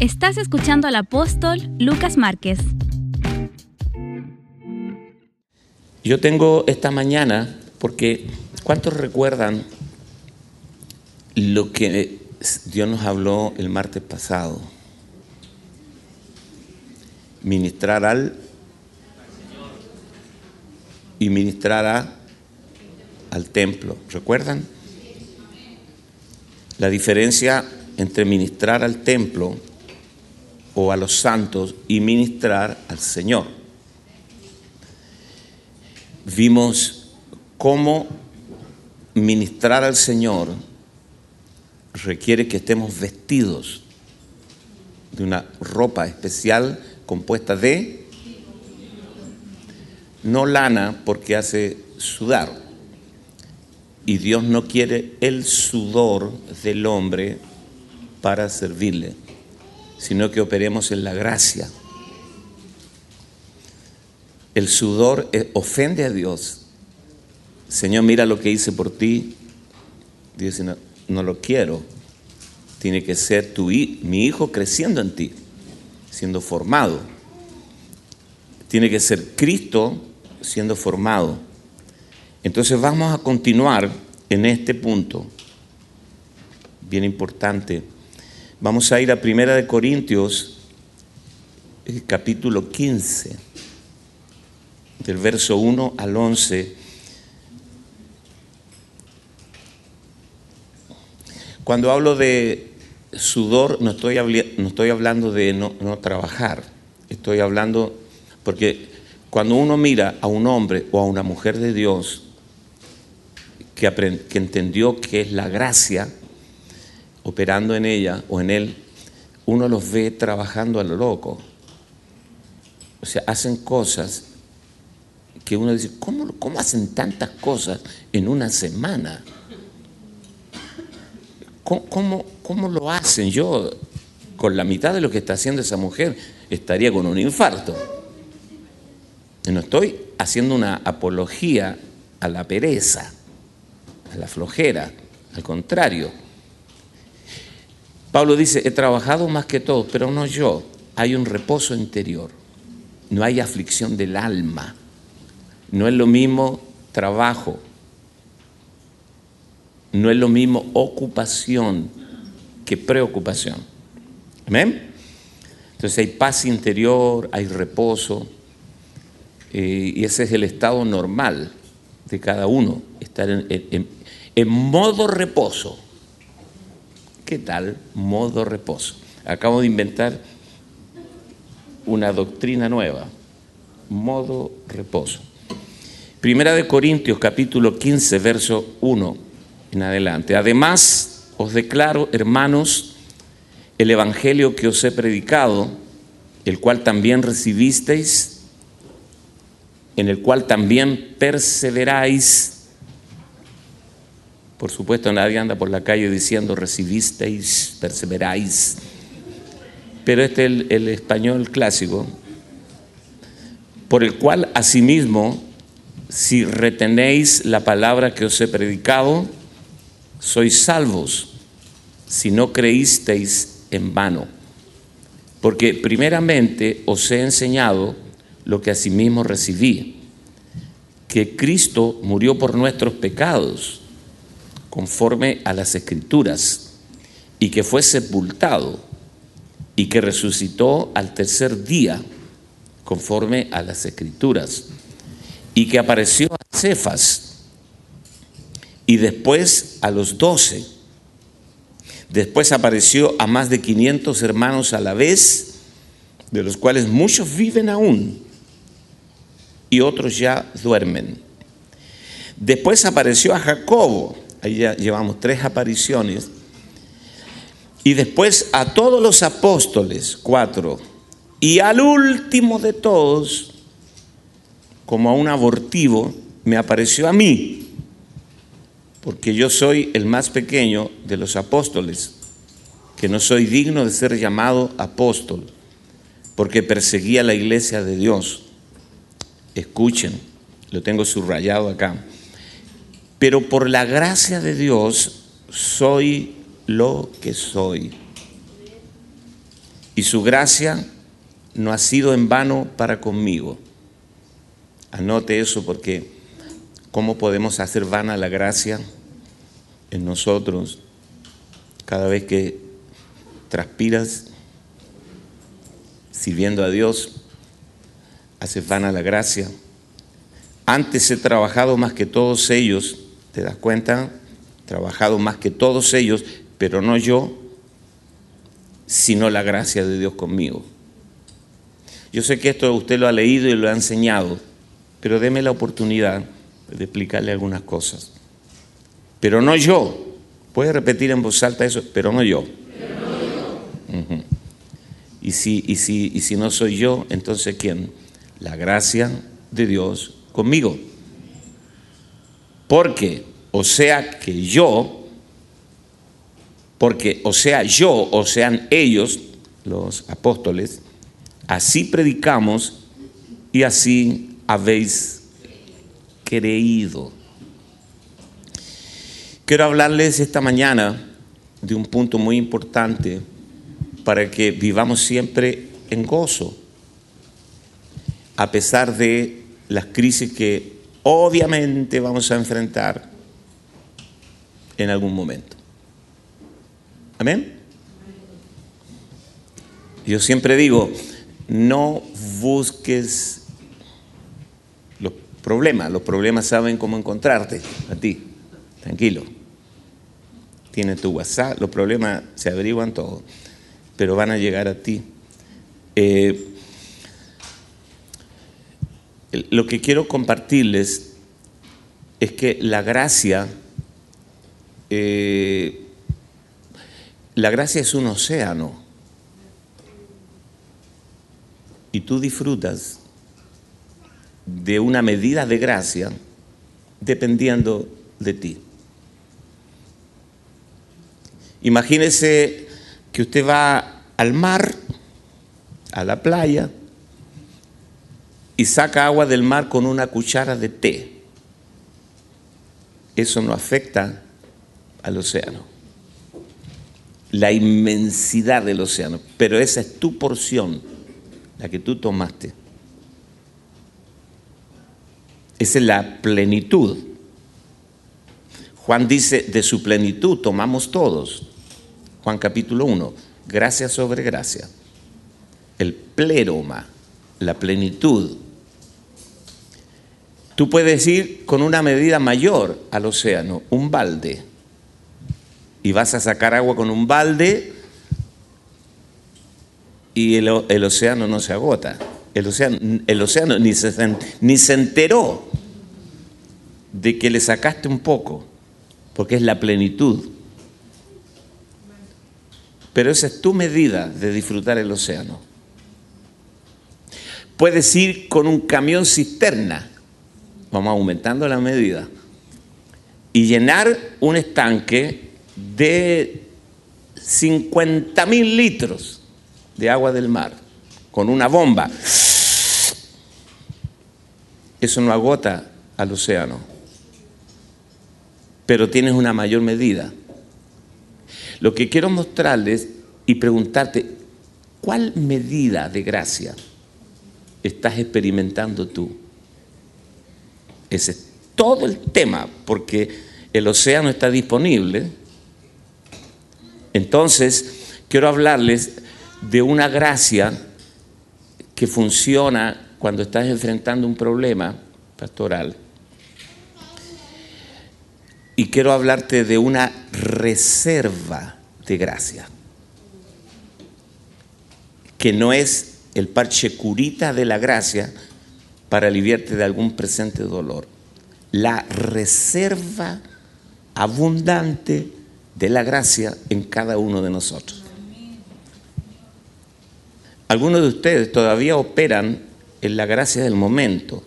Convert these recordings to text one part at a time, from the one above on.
Estás escuchando al apóstol Lucas Márquez. Yo tengo esta mañana, porque ¿cuántos recuerdan lo que Dios nos habló el martes pasado? Ministrar al y ministrar a, al templo. ¿Recuerdan? La diferencia entre ministrar al templo o a los santos y ministrar al Señor. Vimos cómo ministrar al Señor requiere que estemos vestidos de una ropa especial compuesta de no lana porque hace sudar. Y Dios no quiere el sudor del hombre para servirle, sino que operemos en la gracia. El sudor eh, ofende a Dios. Señor, mira lo que hice por ti. Dios dice, no, no lo quiero. Tiene que ser mi hijo creciendo en ti, siendo formado. Tiene que ser Cristo siendo formado. Entonces vamos a continuar en este punto, bien importante. Vamos a ir a Primera de Corintios, capítulo 15, del verso 1 al 11. Cuando hablo de sudor, no estoy, hablando de no, no trabajar, estoy hablando, porque cuando uno mira a un hombre o a una mujer de Dios que, que entendió que es la gracia operando en ella o en él, uno los ve trabajando a lo loco. O sea, hacen cosas que uno dice, ¿cómo, cómo hacen tantas cosas en una semana? ¿Cómo, ¿Cómo, cómo, lo hacen? Yo, con la mitad de lo que está haciendo esa mujer, estaría con un infarto. No estoy haciendo una apología a la pereza, a la flojera, al contrario. Pablo dice, he trabajado más que todos, pero no yo. Hay un reposo interior, no hay aflicción del alma, no es lo mismo trabajo, no es lo mismo ocupación que preocupación. ¿Amén? Entonces hay paz interior, hay reposo, eh, y ese es el estado normal de cada uno, estar en, en modo reposo. ¿Qué tal modo reposo? Acabo de inventar una doctrina nueva, modo reposo. Primera de Corintios capítulo 15, verso 1 en adelante. Además, os declaro, hermanos, el evangelio que os he predicado, el cual también recibisteis, en el cual también perseveráis. Por supuesto, nadie anda por la calle diciendo recibisteis, perseveráis. Pero este es el, español clásico, por el cual asimismo, si retenéis la palabra que os he predicado, sois salvos, si no creísteis en vano. Porque primeramente os he enseñado lo que asimismo recibí, que Cristo murió por nuestros pecados, conforme a las escrituras, y que fue sepultado, y que resucitó al tercer día, conforme a las escrituras, y que apareció a Cefas, y después a los doce. Después apareció a más de 500 hermanos a la vez, de los cuales muchos viven aún y otros ya duermen. Después apareció a Jacobo, ahí ya llevamos tres apariciones, y después a todos los apóstoles, cuatro, y al último de todos, como a un abortivo, me apareció a mí, porque yo soy el más pequeño de los apóstoles, que no soy digno de ser llamado apóstol, porque perseguía la iglesia de Dios. Escuchen, lo tengo subrayado acá. Pero por la gracia de Dios soy lo que soy. y su gracia no ha sido en vano para conmigo. Anote eso porque ¿cómo podemos hacer vana la gracia en nosotros cada vez que transpiras sirviendo a Dios? Haces vana la gracia. Antes he trabajado más que todos ellos, ¿te das cuenta? Trabajado más que todos ellos, pero no yo, sino la gracia de Dios conmigo. Yo sé que esto usted lo ha leído y lo ha enseñado, pero deme la oportunidad de explicarle algunas cosas. Pero no yo. Puede repetir en voz alta eso, pero no yo. y, si, y, si, y si no soy yo, entonces ¿quién? La gracia de Dios conmigo. Porque, o sea que yo, porque o sea yo, o sean ellos, los apóstoles, así predicamos y así habéis creído. Quiero hablarles esta mañana de un punto muy importante para que vivamos siempre en gozo, a pesar de las crisis que obviamente vamos a enfrentar en algún momento. Amén. Yo siempre digo, no busques los problemas, los problemas saben cómo encontrarte a ti, tranquilo. Tienes tu WhatsApp, los problemas se averiguan todos, pero van a llegar a ti. Eh, lo que quiero compartirles es que la gracia, eh, la gracia es un océano y tú disfrutas de una medida de gracia dependiendo de ti. Imagínese que usted va al mar, a la playa, y saca agua del mar con una cuchara de té. Eso no afecta al océano. La inmensidad del océano. Pero esa es tu porción la que tú tomaste. Esa es la plenitud. Juan dice, de su plenitud tomamos todos. Juan capítulo 1, gracia sobre gracia. El pleroma, la plenitud. Tú puedes ir con una medida mayor al océano, un balde, y vas a sacar agua con un balde y el, océano no se agota. El océano, el océano ni, se, ni se enteró de que le sacaste un poco, porque es la plenitud. Pero esa es tu medida de disfrutar el océano. Puedes ir con un camión cisterna, vamos aumentando la medida, y llenar un estanque de 50 mil litros de agua del mar con una bomba. Eso no agota al océano, pero tienes una mayor medida. Lo que quiero mostrarles y preguntarte, ¿cuál medida de gracia estás experimentando tú? Ese es todo el tema, porque el océano está disponible. Entonces, quiero hablarles de una gracia que funciona cuando estás enfrentando un problema pastoral. Y quiero hablarte de una reserva de gracia, que no es el parche curita de la gracia para aliviarte de algún presente dolor. La reserva abundante de la gracia en cada uno de nosotros. Algunos de ustedes todavía operan en la gracia del momento.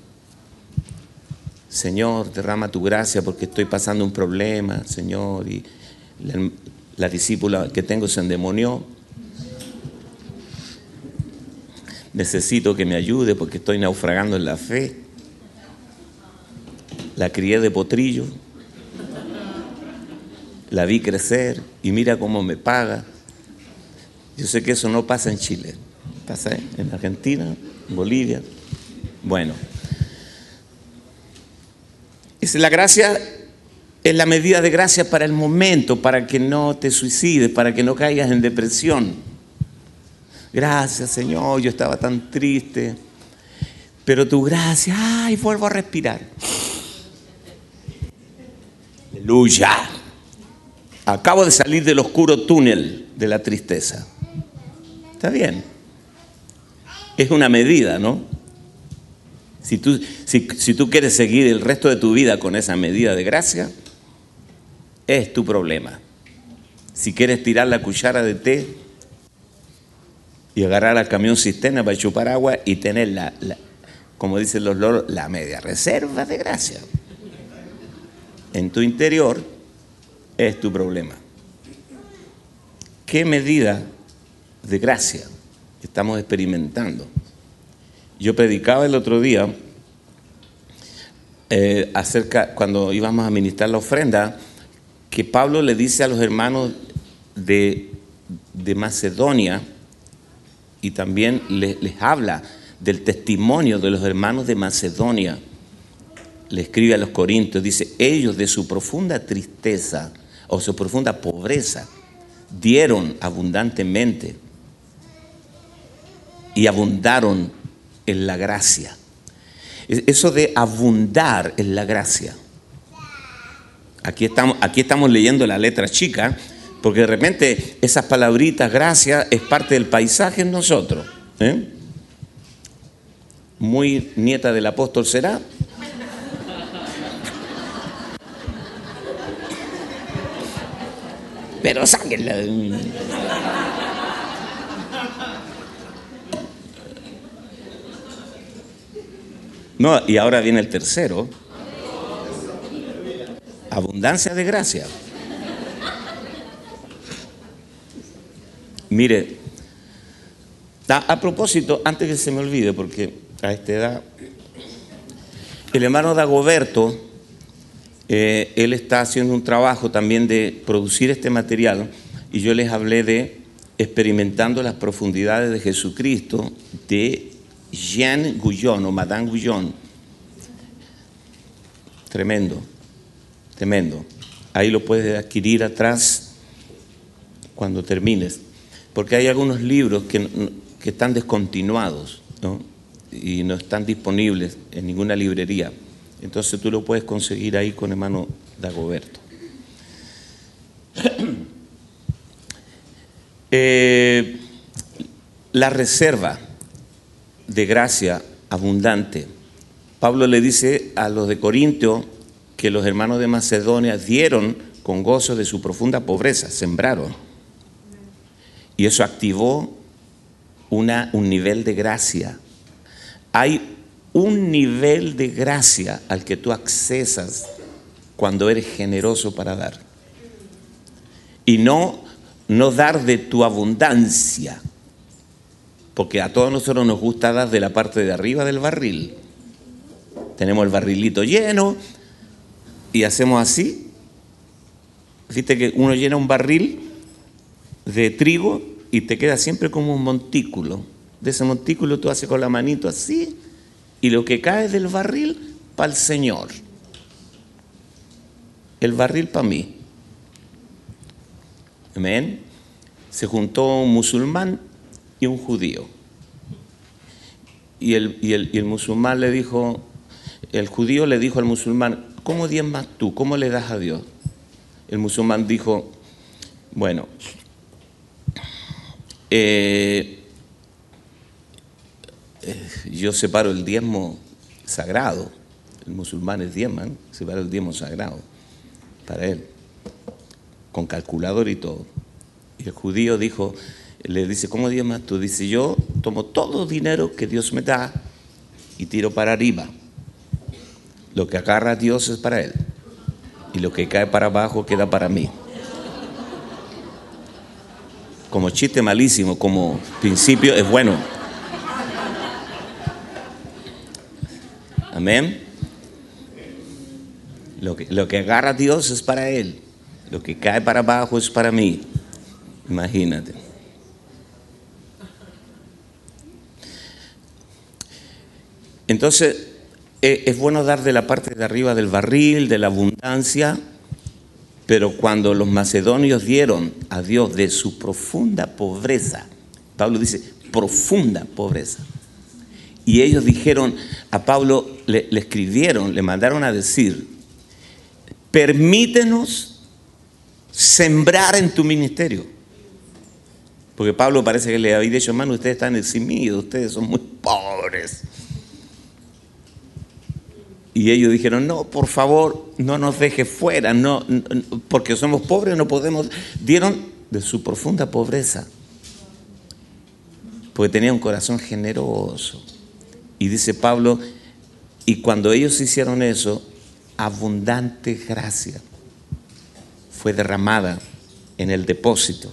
Señor, derrama tu gracia porque estoy pasando un problema, Señor, y la, discípula que tengo se endemonió. Necesito que me ayude porque estoy naufragando en la fe. La crié de potrillo. La vi crecer y mira cómo me paga Yo sé que eso no pasa en Chile, pasa en Argentina, en Bolivia. Bueno, es la gracia, es la medida de gracia para el momento, para que no te suicides, para que no caigas en depresión. Gracias Señor, yo estaba tan triste, pero tu gracia, ay, vuelvo a respirar. Aleluya. Acabo de salir del oscuro túnel de la tristeza. Está bien. Es una medida, ¿no? Si tú, si, si tú quieres seguir el resto de tu vida con esa medida de gracia, es tu problema. Si quieres tirar la cuchara de té y agarrar al camión cisterna para chupar agua y tener la, como dicen los loros, la media reserva de gracia en tu interior, es tu problema. ¿Qué medida de gracia estamos experimentando? Yo predicaba el otro día eh, acerca, cuando íbamos a ministrar la ofrenda, que Pablo le dice a los hermanos de, de Macedonia y también les, habla del testimonio de los hermanos de Macedonia. Le escribe a los Corintios, dice, ellos de su profunda tristeza o su profunda pobreza dieron abundantemente y abundaron en la gracia. Eso de abundar en la gracia. Aquí estamos, aquí estamos leyendo la letra chica, porque de repente esas palabritas, gracia, es parte del paisaje en nosotros. ¿eh? Muy nieta del apóstol será. Pero sáquenla. No, y ahora viene el tercero. Abundancia de gracia. Mire, a, propósito, antes que se me olvide, porque a esta edad, el hermano Dagoberto, eh, él está haciendo un trabajo también de producir este material y yo les hablé de experimentando las profundidades de Jesucristo de Jean Guyon o Madame Guyon. Tremendo, tremendo. Ahí lo puedes adquirir atrás cuando termines, porque hay algunos libros que, están descontinuados y no están disponibles en ninguna librería. Entonces tú lo puedes conseguir ahí con hermano Dagoberto. Eh, la reserva de gracia abundante. Pablo le dice a los de Corintio que los hermanos de Macedonia dieron con gozo de su profunda pobreza, sembraron. Y eso activó una, un nivel de gracia. Hay un nivel de gracia al que tú accesas cuando eres generoso para dar. Y no, no dar de tu abundancia, porque a todos nosotros nos gusta dar de la parte de arriba del barril. Tenemos el barrilito lleno y hacemos así. Viste que uno llena un barril de trigo y te queda siempre como un montículo. De ese montículo tú haces con la manito así y lo que cae del barril para el Señor. El barril para mí. Amén. Se juntó un musulmán y un judío. Y el, y el, musulmán le dijo, el judío le dijo al musulmán, ¿cómo diezmas tú? ¿Cómo le das a Dios? El musulmán dijo, bueno, eh, eh, yo separo el diezmo sagrado, el musulmán es diezman, separo el diezmo sagrado para él, con calculador y todo. Y el judío dijo, le dice, ¿cómo más tú? Dice, yo tomo todo dinero que Dios me da y tiro para arriba. Lo que agarra Dios es para Él. Y lo que cae para abajo queda para mí como chiste malísimo, como principio es bueno. Amén. Lo que, lo que agarra Dios es para Él. Lo que cae para abajo es para mí. Imagínate. Entonces, eh, es bueno dar de la parte de arriba del barril, de la abundancia, pero cuando los macedonios dieron a Dios de su profunda pobreza, Pablo dice, profunda pobreza. Y ellos dijeron, a Pablo le, escribieron, le mandaron a decir, permítenos sembrar en tu ministerio. Porque Pablo parece que le había dicho, hermano, ustedes están eximidos, ustedes son muy pobres. Y ellos dijeron, no, por favor, no nos deje fuera, no, porque somos pobres, no podemos. Dieron de su profunda pobreza, porque tenía un corazón generoso. Y dice Pablo, y cuando ellos hicieron eso, abundante gracia fue derramada en el depósito.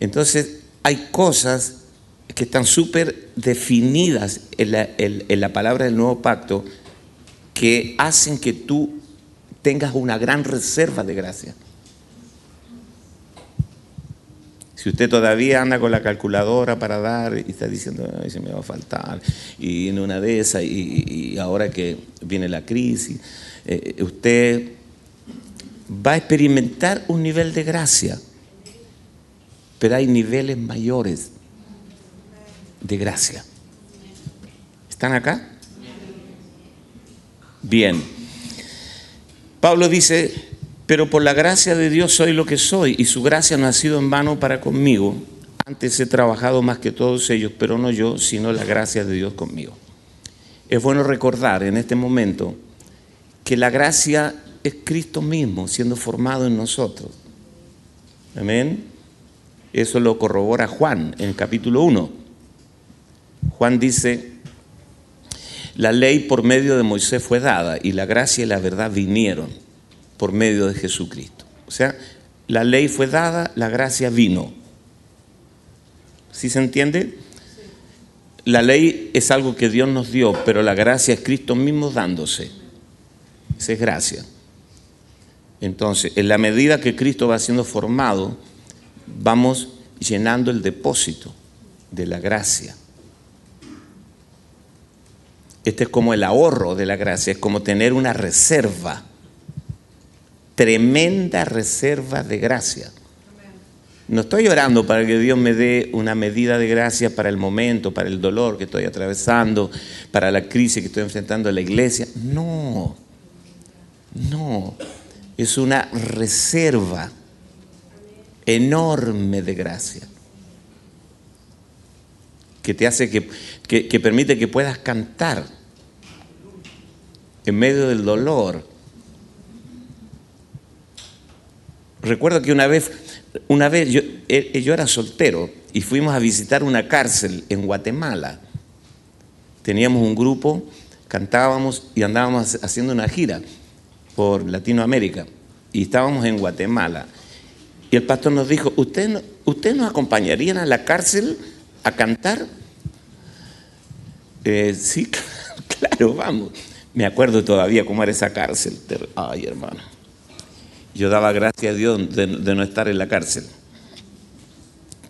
Entonces, hay cosas que están súper definidas en la, palabra del nuevo pacto que hacen que tú tengas una gran reserva de gracia. Si usted todavía anda con la calculadora para dar y está diciendo, Ay, se me va a faltar, y en una de esas, y, y ahora que viene la crisis, eh, usted va a experimentar un nivel de gracia, pero hay niveles mayores de gracia. ¿Están acá? Bien. Pablo dice, pero por la gracia de Dios soy lo que soy y su gracia no ha sido en vano para conmigo. Antes he trabajado más que todos ellos, pero no yo, sino la gracia de Dios conmigo. Es bueno recordar en este momento que la gracia es Cristo mismo siendo formado en nosotros. Amén. Eso lo corrobora Juan en el capítulo 1. Juan dice, la ley por medio de Moisés fue dada y la gracia y la verdad vinieron por medio de Jesucristo. O sea, la ley fue dada, la gracia vino. ¿Sí se entiende? La ley es algo que Dios nos dio, pero la gracia es Cristo mismo dándose. Esa es gracia. Entonces, en la medida que Cristo va siendo formado, vamos llenando el depósito de la gracia. Este es como el ahorro de la gracia, es como tener una reserva, tremenda reserva de gracia. No estoy orando para que Dios me dé una medida de gracia para el momento, para el dolor que estoy atravesando, para la crisis que estoy enfrentando en la iglesia. No, no, es una reserva enorme de gracia que te hace que, que, permite que puedas cantar en medio del dolor. Recuerdo que una vez, una vez yo, yo era soltero y fuimos a visitar una cárcel en Guatemala. Teníamos un grupo, cantábamos y andábamos haciendo una gira por Latinoamérica y estábamos en Guatemala. Y el pastor nos dijo, ¿usted, ¿usted nos acompañarían a la cárcel a cantar? Eh, sí, claro, vamos. Me acuerdo todavía cómo era esa cárcel. Ay, hermano. Yo daba gracias a Dios de, no estar en la cárcel.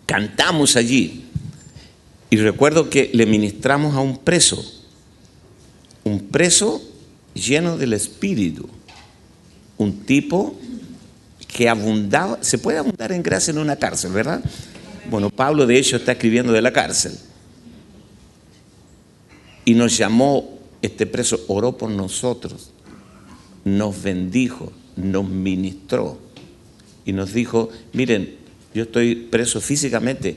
Cantamos allí. Y recuerdo que le ministramos a un preso. Un preso lleno del Espíritu. Un tipo que abundaba, se puede abundar en gracia en una cárcel, ¿verdad? Bueno, Pablo de hecho está escribiendo de la cárcel. Y nos llamó, este preso oró por nosotros, nos bendijo, nos ministró y nos dijo, miren, yo estoy preso físicamente,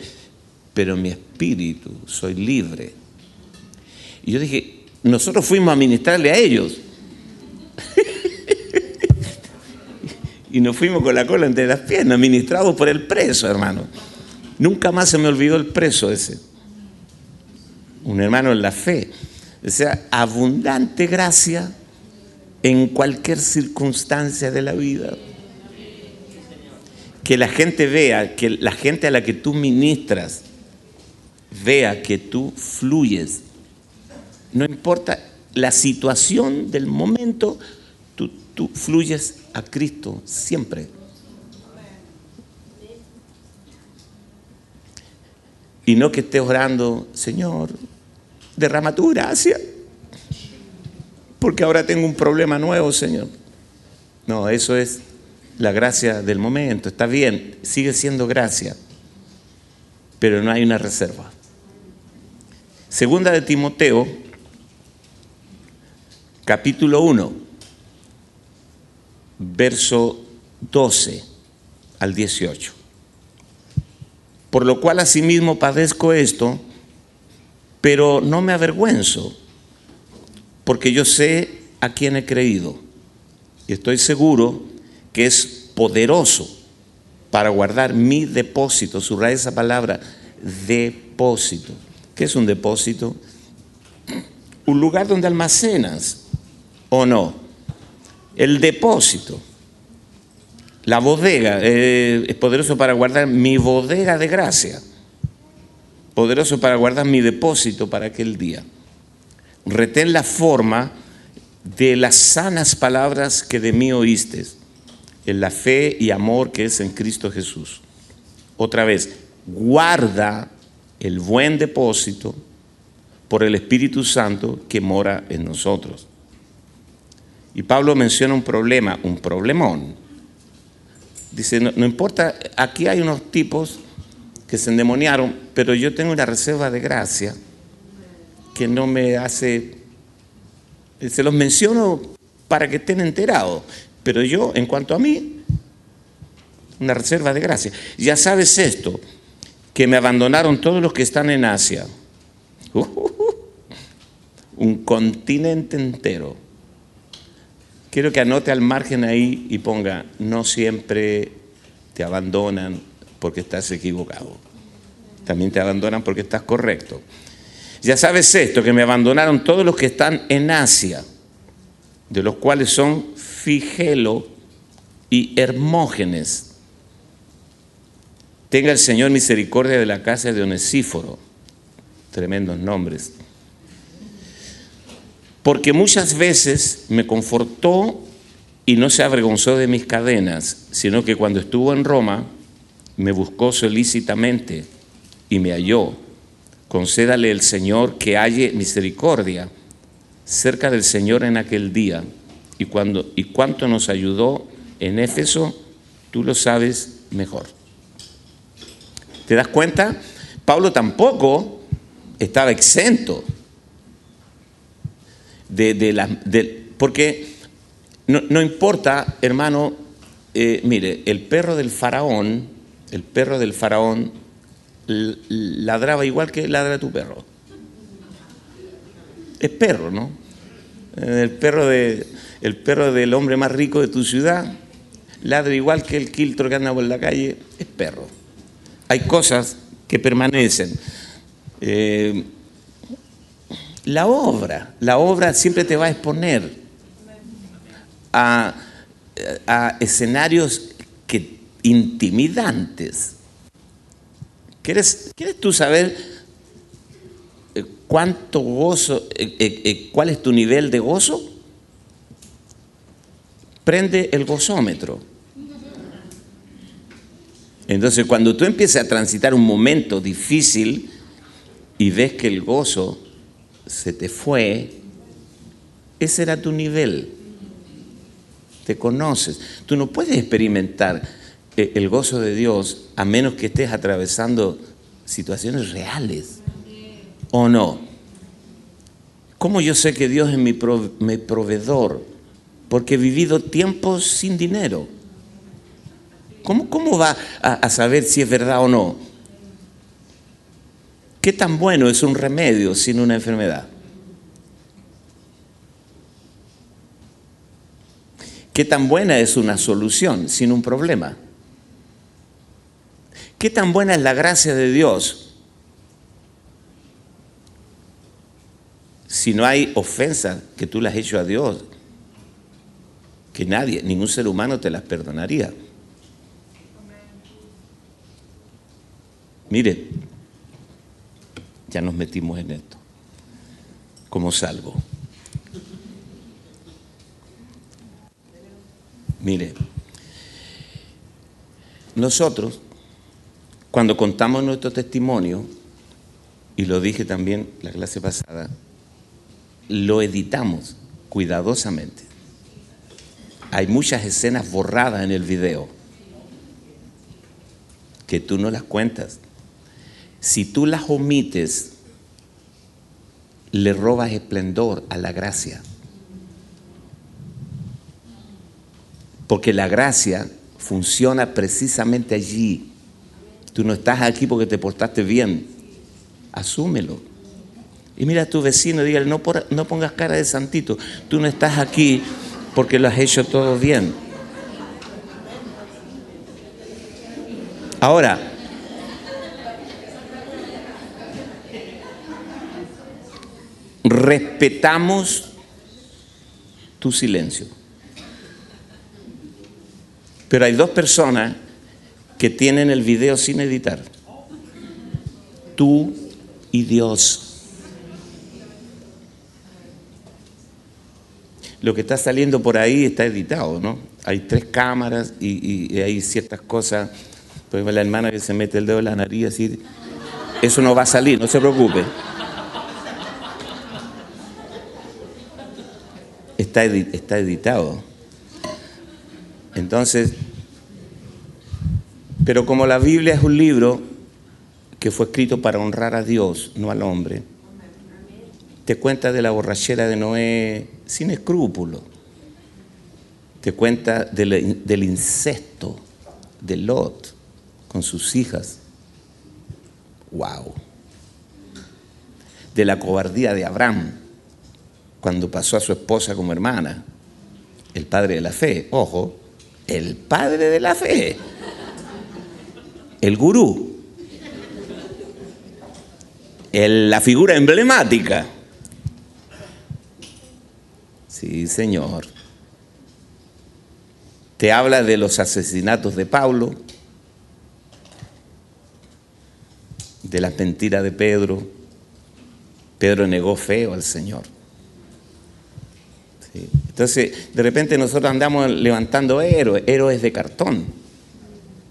pero mi espíritu, soy libre. Y yo dije, nosotros fuimos a ministrarle a ellos. y nos fuimos con la cola entre las piernas, ministrados por el preso, hermano. Nunca más se me olvidó el preso ese. Un hermano en la fe. Sea, abundante gracia en cualquier circunstancia de la vida. Que la gente vea, que la gente a la que tú ministras vea que tú fluyes. No importa la situación del momento, tú, tú fluyes a Cristo siempre. Y no que estés orando, Señor, derrama tu gracia. Porque ahora tengo un problema nuevo, Señor. No, eso es la gracia del momento. Está bien, sigue siendo gracia. Pero no hay una reserva. Segunda de Timoteo, capítulo 1, verso 12 al 18. Por lo cual asimismo padezco esto, pero no me avergüenzo, porque yo sé a quién he creído y estoy seguro que es poderoso para guardar mi depósito. Subraya esa palabra, depósito. ¿Qué es un depósito? Un lugar donde almacenas, ¿o no? El depósito. La bodega eh, es poderoso para guardar mi bodega de gracia. Poderoso para guardar mi depósito para aquel día. Retén la forma de las sanas palabras que de mí oíste, en la fe y amor que es en Cristo Jesús. Otra vez, guarda el buen depósito por el Espíritu Santo que mora en nosotros. Y Pablo menciona un problema, un problemón. Dice, no, no, importa, aquí hay unos tipos que se endemoniaron, pero yo tengo una reserva de gracia que no me hace, se los menciono para que estén enterados, pero yo, en cuanto a mí, una reserva de gracia. Ya sabes esto, que me abandonaron todos los que están en Asia. un continente entero. Quiero que anote al margen ahí y ponga, no siempre te abandonan porque estás equivocado. También te abandonan porque estás correcto. Ya sabes esto, que me abandonaron todos los que están en Asia, de los cuales son Figelo y Hermógenes Tenga el Señor misericordia de la casa de Onesíforo. Tremendos nombres. Porque muchas veces me confortó y no se avergonzó de mis cadenas, sino que cuando estuvo en Roma me buscó solícitamente y me halló. Concédale el Señor que halle misericordia cerca del Señor en aquel día. Y, cuando, y cuánto nos ayudó en Éfeso, tú lo sabes mejor. ¿Te das cuenta? Pablo tampoco estaba exento de, la... porque no, importa, hermano, eh, mire, el perro del faraón, el perro del faraón ladraba igual que ladra tu perro. Es perro, ¿no? El perro, de, el perro del hombre más rico de tu ciudad ladra igual que el quiltro que anda por la calle, es perro hay cosas que permanecen. Eh, la obra, la obra siempre te va a exponer a, escenarios que, intimidantes. ¿Quieres, ¿Quieres tú saber eh, cuánto gozo, eh, cuál es tu nivel de gozo? Prende el gozómetro. Entonces, cuando tú empieces a transitar un momento difícil y ves que el gozo se te fue, ese era tu nivel. Te conoces. Tú no puedes experimentar eh, el gozo de Dios a menos que estés atravesando situaciones reales. ¿O no? ¿Cómo yo sé que Dios es mi, proveedor? Porque he vivido tiempos sin dinero ¿Cómo, va a, saber si es verdad o no? ¿Qué tan bueno es un remedio sin una enfermedad? ¿Qué tan buena es una solución sin un problema? ¿Qué tan buena es la gracia de Dios si no hay ofensa que tú le has hecho a Dios? Que nadie, ningún ser humano te las perdonaría. Mire, ya nos metimos en esto, como salvo. Mire, nosotros, cuando contamos nuestro testimonio, y lo dije también la clase pasada, lo editamos cuidadosamente. Hay muchas escenas borradas en el video que tú no las cuentas. Si tú las omites, le robas esplendor a la gracia. Porque la gracia funciona precisamente allí. Tú no estás aquí porque te portaste bien. Asúmelo. Y mira a tu vecino dígale, no, no pongas cara de santito. Tú no estás aquí porque lo has hecho todo bien. Ahora, respetamos tu silencio. Pero hay dos personas que tienen el video sin editar. Tú y Dios. Lo que está saliendo por ahí está editado, ¿no? Hay tres cámaras y, hay ciertas cosas. Por ejemplo, la hermana que se mete el dedo en la nariz así, eso no va a salir, no se preocupe. Está, está editado. Entonces, pero como la Biblia es un libro que fue escrito para honrar a Dios, no al hombre, te cuenta de la borrachera de Noé sin escrúpulo. Te cuenta del, del incesto de Lot con sus hijas. ¡Wow! De la cobardía de Abraham cuando pasó a su esposa como hermana. El padre de la fe, ojo, el padre de la fe, el gurú, la figura emblemática. Sí, Señor. Te habla de los asesinatos de Pablo, de las mentiras de Pedro. Pedro negó feo al Señor. Entonces, de repente nosotros andamos levantando héroes, héroes de cartón.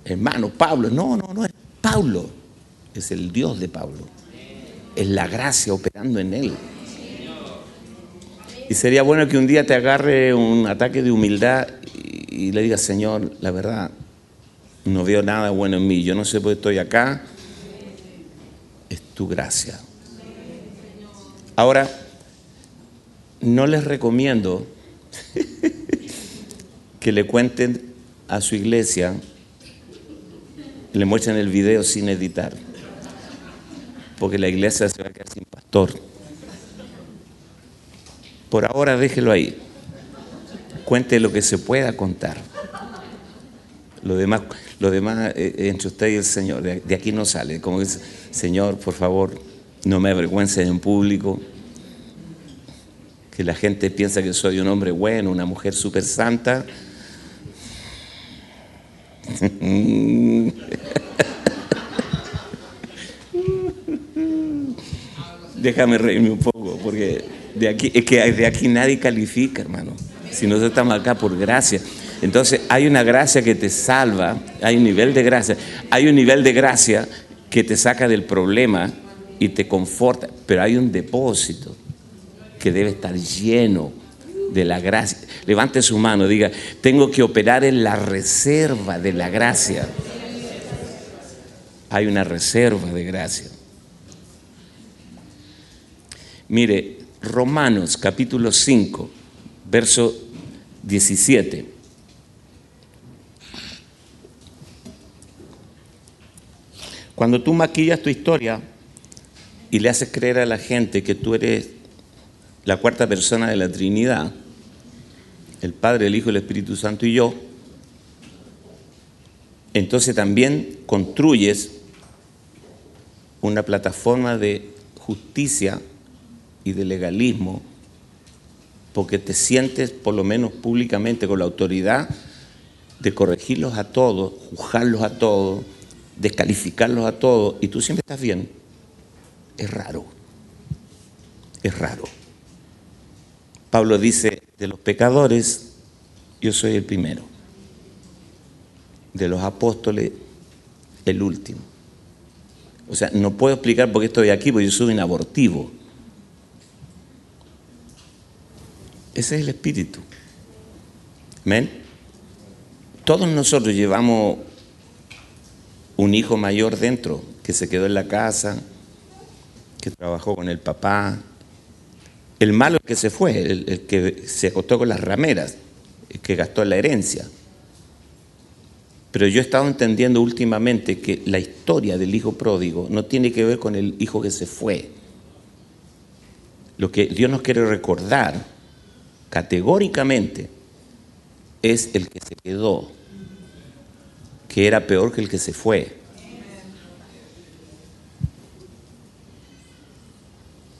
Hermano, Pablo, no, no, no es Pablo, es el Dios de Pablo. Es la gracia operando en él. Y sería bueno que un día te agarre un ataque de humildad y, le digas, Señor, la verdad, no veo nada bueno en mí. Yo no sé por qué estoy acá. Es tu gracia. Ahora, no les recomiendo que le cuenten a su iglesia, le muestren el video sin editar, porque la iglesia se va a quedar sin pastor. Por ahora déjelo ahí. Cuente lo que se pueda contar. Lo demás, lo demás eh, entre usted y el Señor, de aquí no sale. Como dice, Señor, por favor, no me avergüence en público que la gente piensa que soy un hombre bueno, una mujer súper santa. Déjame reírme un poco, porque de aquí, es que de aquí nadie califica, hermano. Si nosotros estamos acá por gracia. Entonces hay una gracia que te salva, hay un nivel de gracia, hay un nivel de gracia que te saca del problema y te conforta, pero hay un depósito que debe estar lleno de la gracia. Levante su mano, diga, tengo que operar en la reserva de la gracia. Hay una reserva de gracia. Mire, Romanos capítulo 5, verso 17. Cuando tú maquillas tu historia y le haces creer a la gente que tú eres la cuarta persona de la Trinidad, el Padre, el Hijo, el Espíritu Santo y yo, entonces también construyes una plataforma de justicia y de legalismo, porque te sientes, por lo menos públicamente, con la autoridad de corregirlos a todos, juzgarlos a todos, descalificarlos a todos, y tú siempre estás bien. Es raro, es raro. Pablo dice, de los pecadores, yo soy el primero. De los apóstoles, el último. O sea, no puedo explicar por qué estoy aquí, porque yo soy un abortivo. Ese es el espíritu. Amén. Todos nosotros llevamos un hijo mayor dentro, que se quedó en la casa, que trabajó con el papá. El malo que se fue, el, el que se acostó con las rameras, el que gastó la herencia. Pero yo he estado entendiendo últimamente que la historia del hijo pródigo no tiene que ver con el hijo que se fue. Lo que Dios nos quiere recordar categóricamente es el que se quedó, que era peor que el que se fue.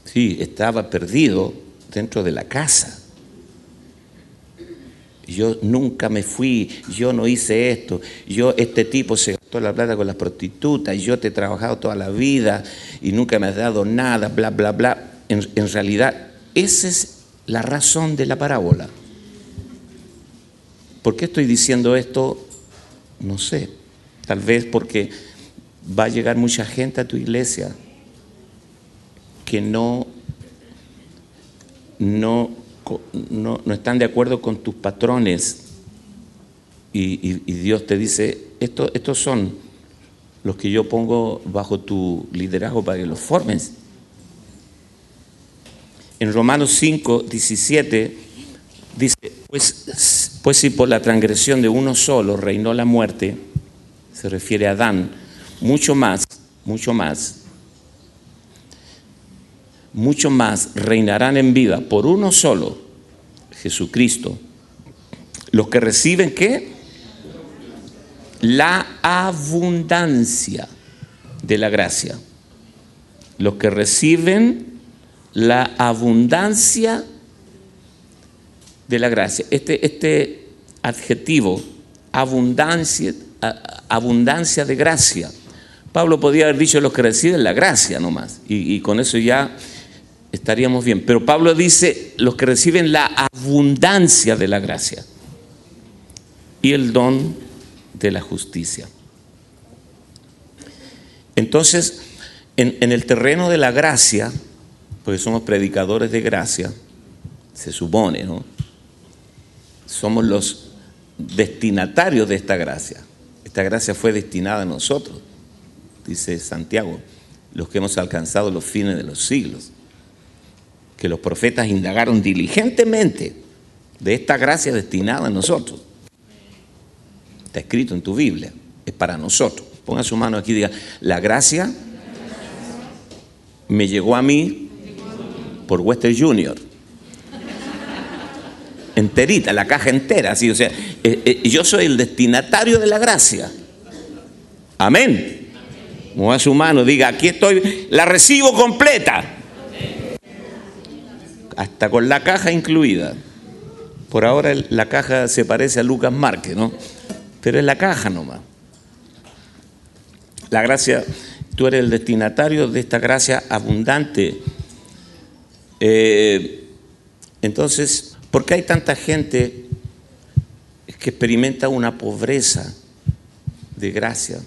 Sí, estaba perdido dentro de la casa. Yo nunca me fui, yo no hice esto, yo, este tipo se gastó la plata con las prostitutas, yo te he trabajado toda la vida y nunca me has dado nada, bla, bla, bla. En, realidad, esa es la razón de la parábola. ¿Por qué estoy diciendo esto? No sé. Tal vez porque va a llegar mucha gente a tu iglesia que no, no, no, no están de acuerdo con tus patrones. Y, Dios te dice, esto, estos son los que yo pongo bajo tu liderazgo para que los formes. En Romanos 5, 17 dice, pues, pues si por la transgresión de uno solo reinó la muerte, se refiere a Adán, mucho más, mucho más, mucho más reinarán en vida por uno solo, Jesucristo, los que reciben qué? La abundancia de la gracia. Los que reciben la abundancia de la gracia. Este, este adjetivo, abundancia, abundancia de gracia. Pablo podía haber dicho los que reciben la gracia nomás, y, y con eso ya estaríamos bien. Pero Pablo dice los que reciben la abundancia de la gracia y el don de la justicia. Entonces, en, en el terreno de la gracia, porque somos predicadores de gracia, se supone, ¿no? Somos los destinatarios de esta gracia. Esta gracia fue destinada a nosotros, dice Santiago, los que hemos alcanzado los fines de los siglos. Que los profetas indagaron diligentemente de esta gracia destinada a nosotros. Está escrito en tu Biblia, es para nosotros. Ponga su mano aquí y diga, la gracia me llegó a mí por Western Junior. Enterita, la caja entera, así, o sea, eh, eh, yo soy el destinatario de la gracia. Amén. Mueva su mano, diga, aquí estoy, la recibo completa. Hasta con la caja incluida. Por ahora la caja se parece a Lucas Márquez, ¿no? Pero es la caja nomás. La gracia, tú eres el destinatario de esta gracia abundante. Eh, entonces, ¿por qué hay tanta gente que experimenta una pobreza de gracia?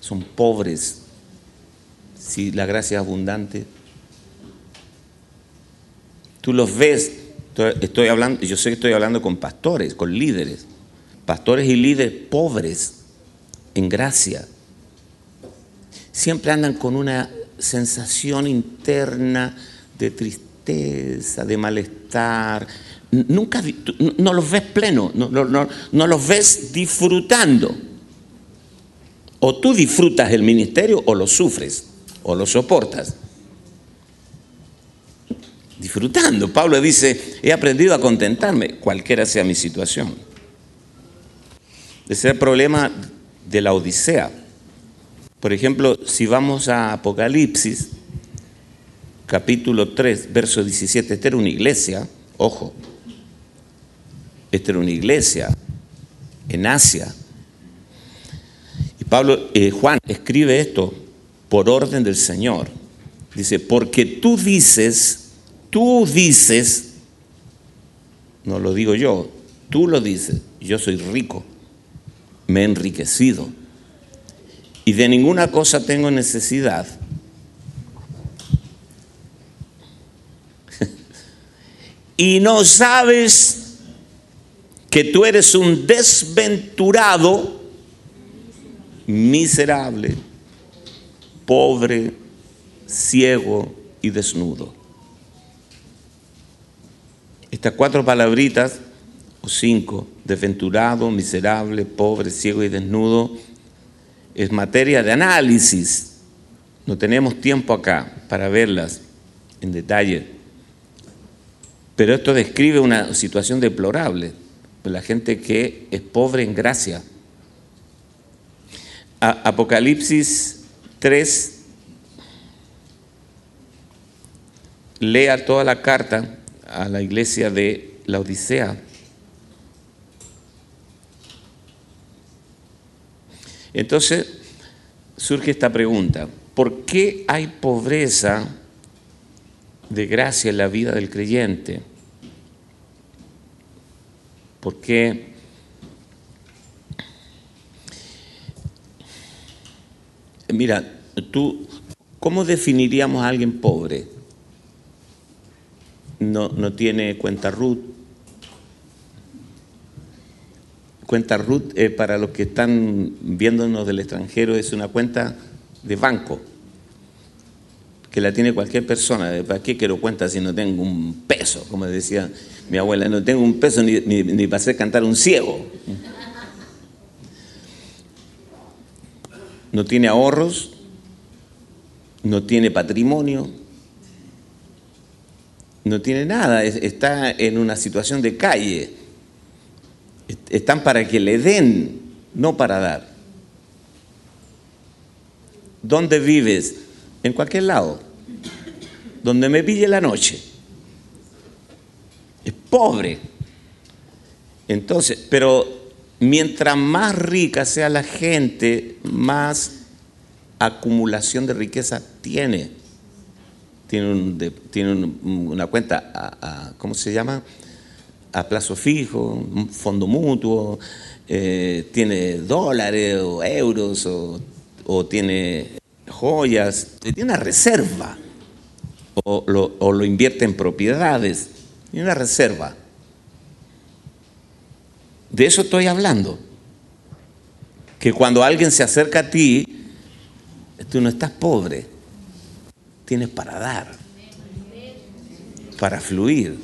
Son pobres. Si la gracia es abundante. Tú los ves, estoy- hablando, yo sé que estoy hablando con pastores, con líderes, pastores y líderes pobres en gracia siempre andan con una sensación interna de tristeza, de malestar. Nunca no los ves plenos, no, no- no- no los ves disfrutando. O tú disfrutas el ministerio o lo sufres o lo soportas. Disfrutando. Pablo dice, he aprendido a contentarme, cualquiera sea mi situación. Ese es el problema de la Odisea. Por ejemplo, si vamos a Apocalipsis, capítulo 3, verso 17, esta era una iglesia, ojo, esta era una iglesia en Asia. Y Pablo, eh, Juan escribe esto por orden del Señor. Dice, porque tú dices, tú dices, no lo digo yo, tú lo dices, yo soy rico, me he enriquecido y de ninguna cosa tengo necesidad. Y no sabes que tú eres un desventurado, miserable, pobre, ciego y desnudo. Estas cuatro palabritas, o cinco, desventurado, miserable, pobre, ciego y desnudo, es materia de análisis. No tenemos tiempo acá para verlas en detalle. Pero esto describe una situación deplorable la gente que es pobre en gracia. Apocalipsis 3 lea toda la carta a la iglesia de la Odisea. Entonces surge esta pregunta, ¿por qué hay pobreza de gracia en la vida del creyente? ¿Por qué? Mira, tú, ¿cómo definiríamos a alguien pobre? No, no tiene cuenta RUT. Cuenta RUT, eh, para los que están viéndonos del extranjero, es una cuenta de banco que la tiene cualquier persona. ¿Para qué quiero cuenta si no tengo un peso? Como decía mi abuela, no tengo un peso ni, ni, para hacer cantar un ciego. No tiene ahorros, no tiene patrimonio, no tiene nada, está en una situación de calle. Están para que le den, no para dar. ¿Dónde vives? En cualquier lado, donde me pille la noche. Es pobre. Entonces, pero mientras más rica sea la gente, más acumulación de riqueza tiene. Tiene, tiene una cuenta, a, ¿cómo se llama? A plazo fijo, un fondo mutuo, eh, tiene dólares o euros o tiene joyas, tiene una reserva o lo, invierte en propiedades, tiene una reserva. De eso estoy hablando. Que cuando alguien se acerca a ti, tú no estás pobre, tienes para dar, para fluir.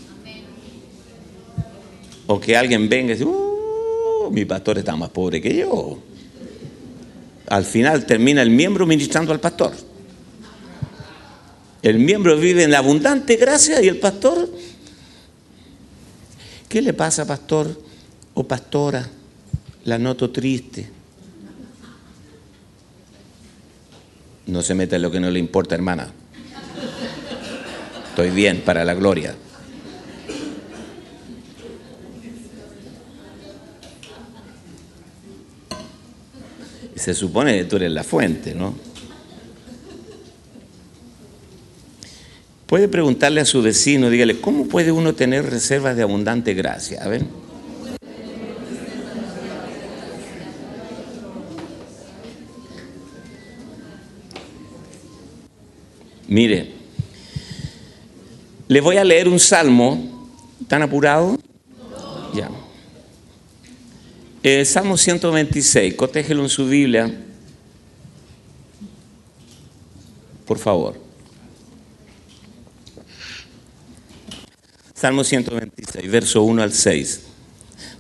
O que alguien venga y dice, uh, mi pastor está más pobre que yo al final termina el miembro ministrando al pastor. El miembro vive en la abundante gracia y el pastor, ¿qué le pasa, pastor o pastora? La noto triste. No se meta en lo que no le importa, hermana. Estoy bien para la gloria. se supone que tú eres la fuente, ¿no? Puede preguntarle a su vecino, dígale, ¿cómo puede uno tener reservas de abundante gracia? A ver. Mire, les voy a leer un salmo. ¿Tan apurado? Ya. Eh, Salmo 126, cotégelo en su Biblia, por favor. Salmo 126, verso 1 al 6.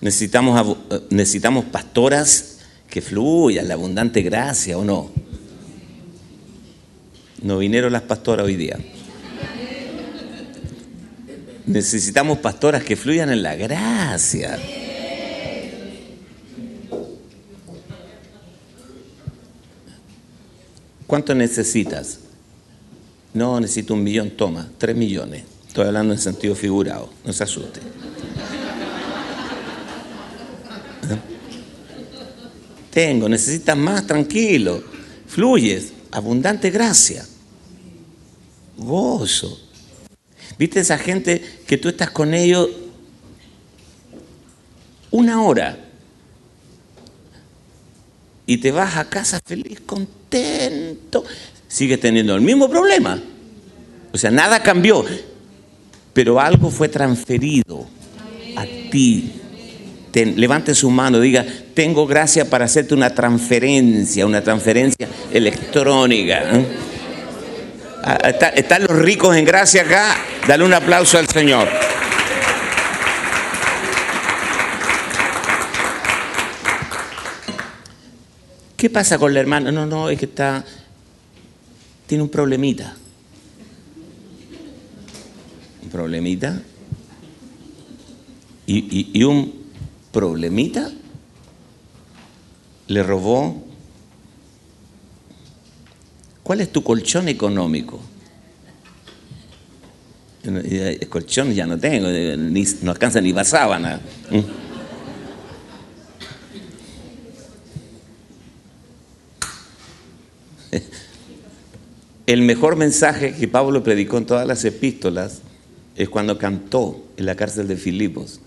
Necesitamos, eh, necesitamos pastoras que fluyan la abundante gracia, ¿o no? No vinieron las pastoras hoy día. Necesitamos pastoras que fluyan en la gracia. ¿Cuánto necesitas? No, necesito un millón, toma, tres millones. Estoy hablando en sentido figurado, no se asuste. ¿Eh? Tengo, necesitas más, tranquilo. Fluyes, abundante gracia, gozo. ¿Viste esa gente que tú estás con ellos una hora y te vas a casa feliz, contento, sigues teniendo el mismo problema. O sea, nada cambió, pero algo fue transferido a ti. levante su mano, diga, tengo gracia para hacerte una transferencia, una transferencia electrónica. ¿eh? Ah, están los ricos en gracia acá, dale un aplauso al Señor. ¿Qué pasa con la hermana? No, no, es que está, tiene un problemita. Problemita. Y, y un problemita le robó. ¿Cuál es tu colchón económico? El colchón ya no tengo, no alcanza ni para sábana. El mejor mensaje que Pablo predicó en todas las epístolas es cuando cantó en la cárcel de Filipos.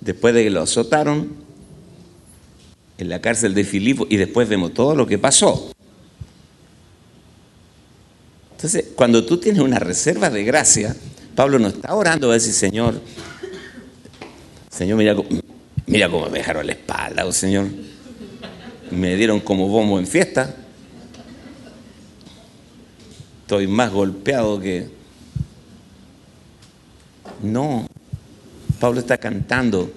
Después de que lo azotaron en la cárcel de Filipos y después vemos todo lo que pasó. Entonces, cuando tú tienes una reserva de gracia, Pablo no está orando a decir, Señor, Señor, mira, mira cómo me dejaron la espalda, oh Señor. Me dieron como bombo en fiesta estoy más golpeado que... No, Pablo está cantando.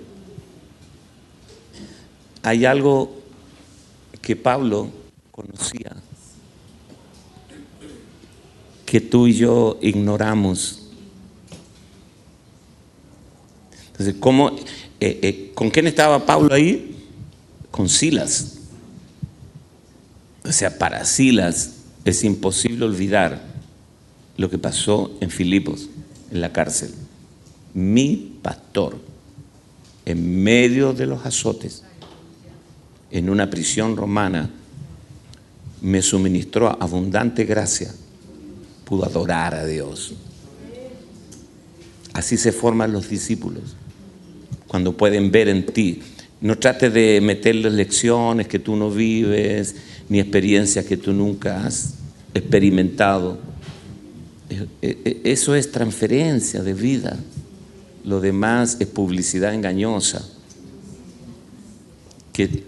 Hay algo que Pablo conocía, que tú y yo ignoramos. Entonces, ¿cómo, eh, eh, ¿con quién estaba Pablo ahí? Con Silas. O sea, para Silas es imposible olvidar lo que pasó en Filipos, en la cárcel. Mi pastor, en medio de los azotes, en una prisión romana, me suministró abundante gracia, pudo adorar a Dios. Así se forman los discípulos, cuando pueden ver en ti. No trates de meterles lecciones que tú no vives, ni experiencias que tú nunca has experimentado. E, e, eso es transferencia de vida. Lo demás es publicidad engañosa. Que,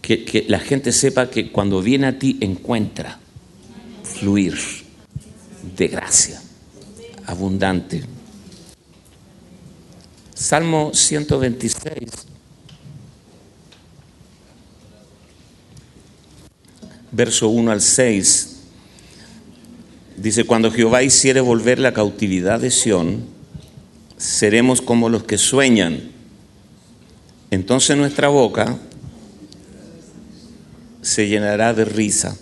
que, la gente sepa que cuando viene a ti encuentra fluir de gracia abundante. Salmo 126. verso 1 al 6, dice, cuando Jehová hiciere volver la cautividad de Sión, seremos como los que sueñan. Entonces nuestra boca se llenará de risa.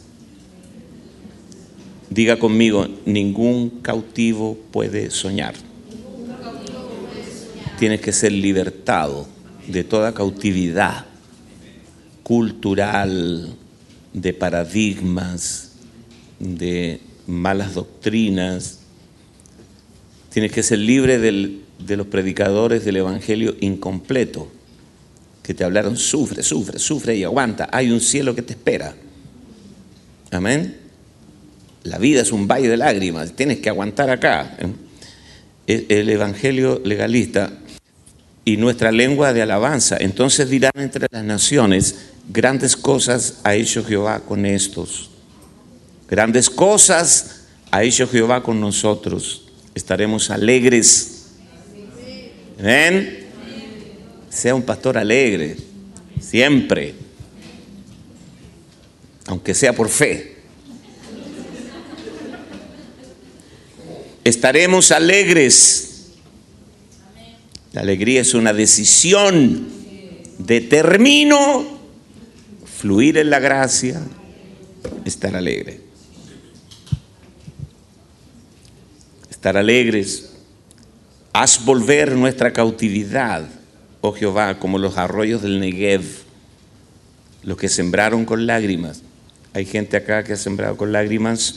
Diga conmigo, ningún cautivo puede soñar. Tienes que ser libertado de toda cautividad cultural, de paradigmas, de malas doctrinas. Tienes que ser libre de los predicadores del Evangelio incompleto, que te hablaron, sufre, sufre, sufre y aguanta. Hay un cielo que te espera. Amén. La vida es un valle de lágrimas, tienes que aguantar acá. El Evangelio legalista y nuestra lengua de alabanza. Entonces dirán entre las naciones, Grandes cosas ha hecho Jehová con estos. Grandes cosas ha hecho Jehová con nosotros. Estaremos alegres. Sea un pastor alegre, siempre. Aunque sea por fe. Estaremos alegres. La alegría es una decisión. Determino fluir en la gracia, estar alegre. Estar alegres. Haz volver nuestra cautividad, oh Jehová, como los arroyos del Negev, los que sembraron con lágrimas. Hay gente acá que ha sembrado con lágrimas.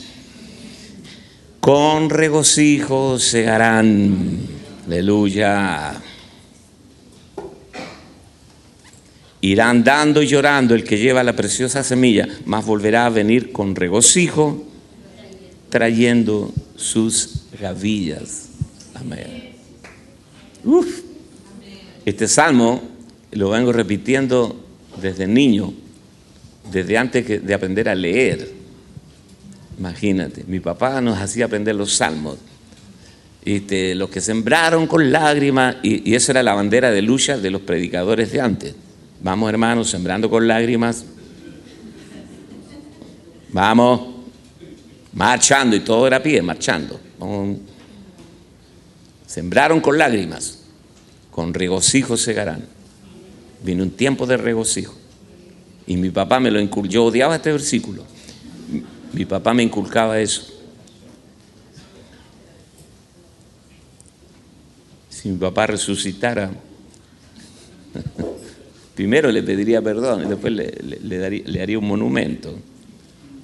Con regocijo se harán. Aleluya. Irá andando y llorando el que lleva la preciosa semilla, mas volverá a venir con regocijo, trayendo sus gavillas. Amén. Uf. Este salmo lo vengo repitiendo desde niño, desde antes de aprender a leer. Imagínate, mi papá nos hacía aprender los salmos. Este, los que sembraron con lágrimas, y, y esa era la bandera de lucha de los predicadores de antes. Vamos hermanos, sembrando con lágrimas. Vamos, marchando, y todo era pie, marchando. Sembraron con lágrimas, con regocijo segarán. Vino un tiempo de regocijo. Y mi papá me lo inculcó. Yo odiaba este versículo. Mi papá me inculcaba eso. Si mi papá resucitara, primero le pediría perdón y después le, daría, le haría un monumento,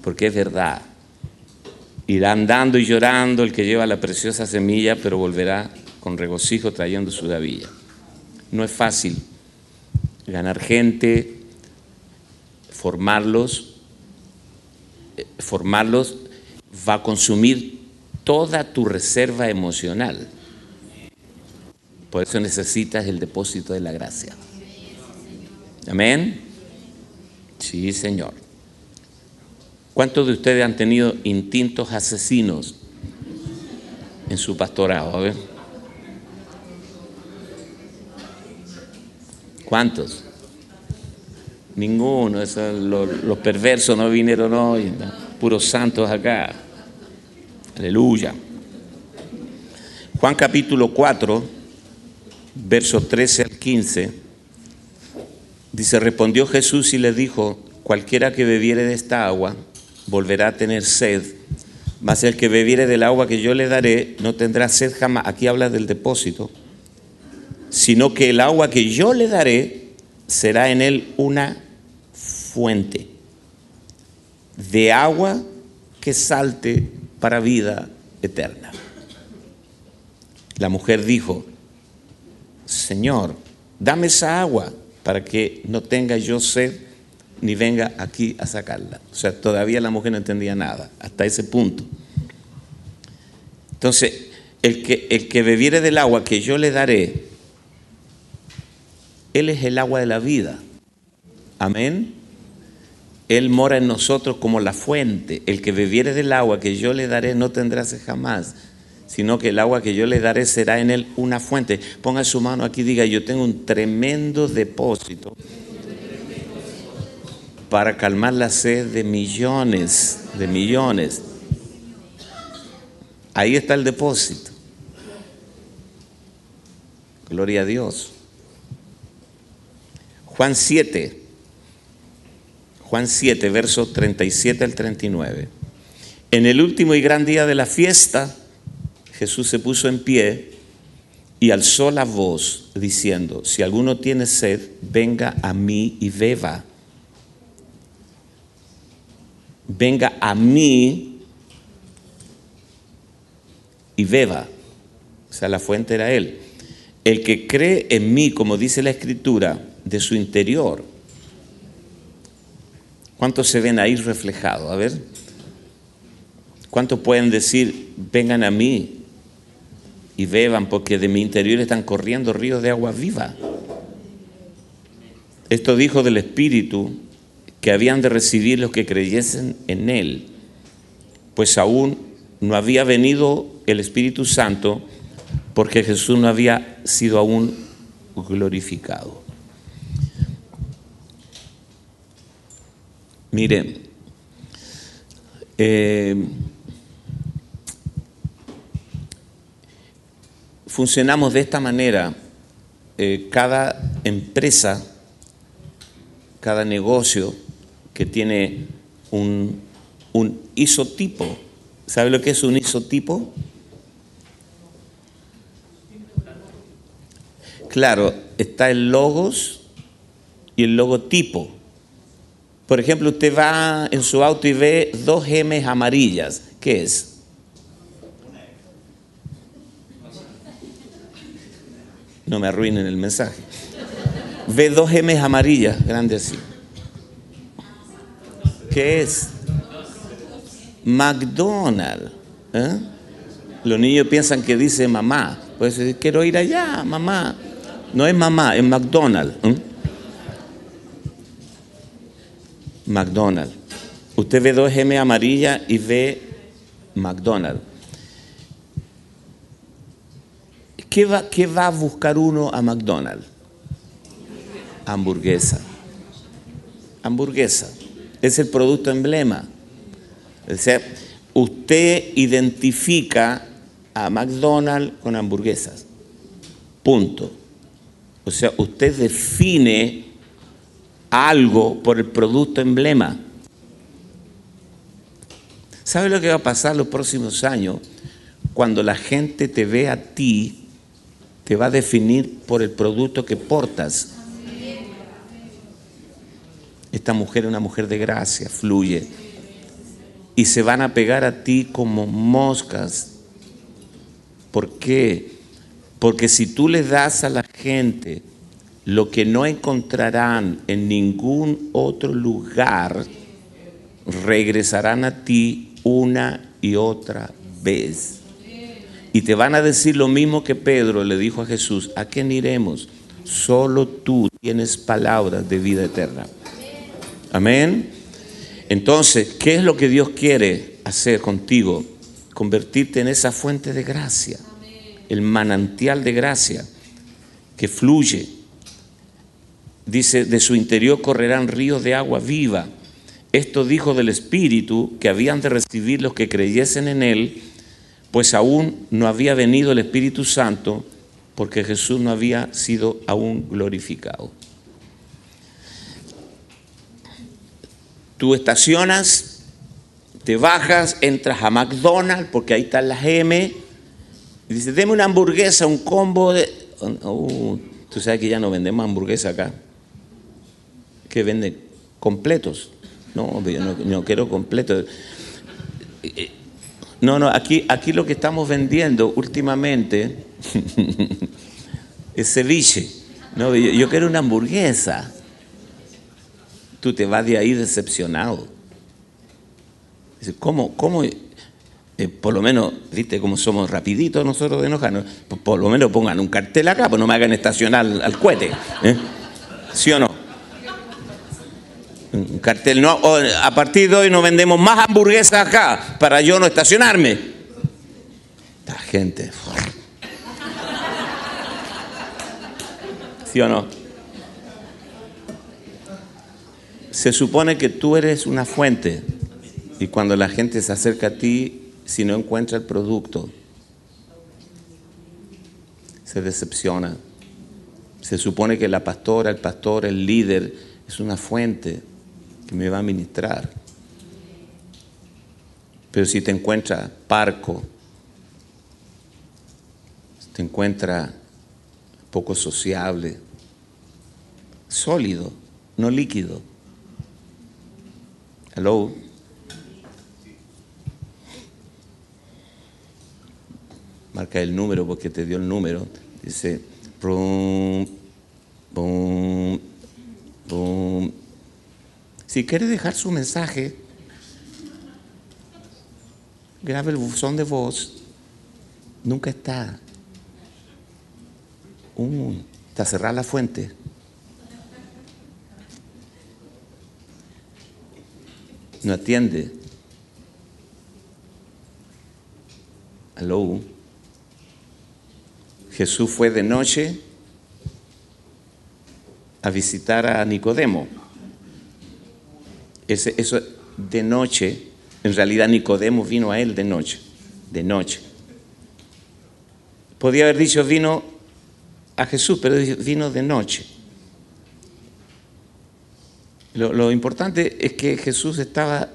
porque es verdad. Irá andando y llorando el que lleva la preciosa semilla, pero volverá con regocijo trayendo su davilla. No es fácil ganar gente, formarlos, eh, formarlos va a consumir toda tu reserva emocional. Por eso necesitas el depósito de la gracia. Amén. Sí, Señor. ¿Cuántos de ustedes han tenido instintos asesinos en su pastorado? A ver. ¿Cuántos? Ninguno. los, perversos no vinieron hoy. Puros santos acá. Aleluya. Juan capítulo 4, versos 13 al 15. Dice, respondió Jesús y le dijo, cualquiera que bebiere de esta agua volverá a tener sed, mas el que bebiere del agua que yo le daré no tendrá sed jamás. Aquí habla del depósito sino que el agua que yo le daré será en él una fuente de agua que salte para vida eterna. La mujer dijo, Señor, dame esa agua para que no tenga yo sed ni venga aquí a sacarla. O sea, todavía la mujer no entendía nada, hasta ese punto. Entonces, el que, el que bebiere del agua que yo le daré, él es el agua de la vida. Amén. Él mora en nosotros como la fuente. El que bebiere del agua que yo le daré no tendrá sed jamás, sino que el agua que yo le daré será en él una fuente. Ponga su mano aquí y diga, yo tengo un tremendo depósito para calmar la sed de millones, de millones. Ahí está el depósito. Gloria a Dios. Juan 7, Juan 7, versos 37 al 39. En el último y gran día de la fiesta, Jesús se puso en pie y alzó la voz diciendo, si alguno tiene sed, venga a mí y beba. Venga a mí y beba. O sea, la fuente era él. El que cree en mí, como dice la escritura, de su interior. ¿Cuántos se ven ahí reflejados? A ver. ¿Cuántos pueden decir, vengan a mí y beban porque de mi interior están corriendo ríos de agua viva? Esto dijo del Espíritu que habían de recibir los que creyesen en Él, pues aún no había venido el Espíritu Santo porque Jesús no había sido aún glorificado. Mire, eh, funcionamos de esta manera. Eh, cada empresa, cada negocio que tiene un, un isotipo, ¿sabe lo que es un isotipo? Claro, está el logos y el logotipo. Por ejemplo, usted va en su auto y ve dos gemes amarillas. ¿Qué es? No me arruinen el mensaje. ve dos M's amarillas, grandes así. ¿Qué es? McDonald's. ¿eh? Los niños piensan que dice mamá. Pues quiero ir allá, mamá. No es mamá, es McDonald's. ¿eh? McDonald's. Usted ve dos M amarillas y ve McDonald's. ¿Qué va, ¿Qué va a buscar uno a McDonald's? Hamburguesa. Hamburguesa. Es el producto emblema. O sea, usted identifica a McDonald's con hamburguesas. Punto. O sea, usted define algo por el producto emblema. ¿Sabe lo que va a pasar los próximos años? Cuando la gente te ve a ti, te va a definir por el producto que portas. Esta mujer es una mujer de gracia, fluye. Y se van a pegar a ti como moscas. ¿Por qué? Porque si tú le das a la gente lo que no encontrarán en ningún otro lugar, regresarán a ti una y otra vez. Y te van a decir lo mismo que Pedro le dijo a Jesús, ¿a quién iremos? Solo tú tienes palabras de vida eterna. Amén. Entonces, ¿qué es lo que Dios quiere hacer contigo? Convertirte en esa fuente de gracia, el manantial de gracia que fluye. Dice, de su interior correrán ríos de agua viva. Esto dijo del Espíritu que habían de recibir los que creyesen en Él, pues aún no había venido el Espíritu Santo, porque Jesús no había sido aún glorificado. Tú estacionas, te bajas, entras a McDonald's, porque ahí están las M, y dices, deme una hamburguesa, un combo de... Oh, tú sabes que ya no vendemos hamburguesa acá, que venden completos. No, yo no, no quiero completos. No, no, aquí, aquí lo que estamos vendiendo últimamente es ceviche. No, yo, yo quiero una hamburguesa tú te vas de ahí decepcionado. Dice, ¿cómo? cómo eh, por lo menos, viste cómo somos rapiditos nosotros de enojarnos, por, por, lo menos pongan un cartel acá, pues no me hagan estacionar al, al cohete. ¿eh? ¿Sí o no? Un cartel, no, a partir de hoy no vendemos más hamburguesas acá para yo no estacionarme. La gente. ¿Sí o no? Se supone que tú eres una fuente y cuando la gente se acerca a ti, si no encuentra el producto, se decepciona. Se supone que la pastora, el pastor, el líder es una fuente que me va a ministrar. Pero si te encuentra parco, si te encuentra poco sociable, sólido, no líquido, Marca el número porque te dio el número. Dice. Si quiere dejar su mensaje, grabe el buzón de voz. Nunca está. Uh, está cerrada la fuente. No atiende. Aló. Jesús fue de noche a visitar a Nicodemo. Ese, eso de noche, en realidad Nicodemo vino a él de noche, de noche. Podía haber dicho vino a Jesús, pero vino de noche. Lo, lo, importante es que Jesús estaba,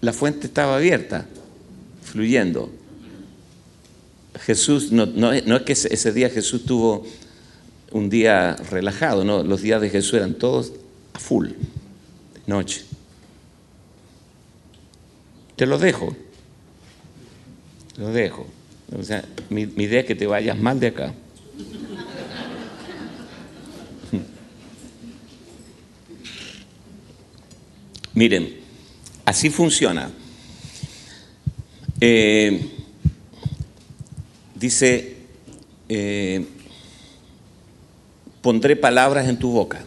la fuente estaba abierta, fluyendo. Jesús, no, no, es que ese, día Jesús tuvo un día relajado, no, los días de Jesús eran todos a full, de noche. Te lo dejo, te lo dejo. O sea, mi idea es que te vayas mal de acá. Miren, así funciona. Eh, dice, eh, pondré palabras en tu boca.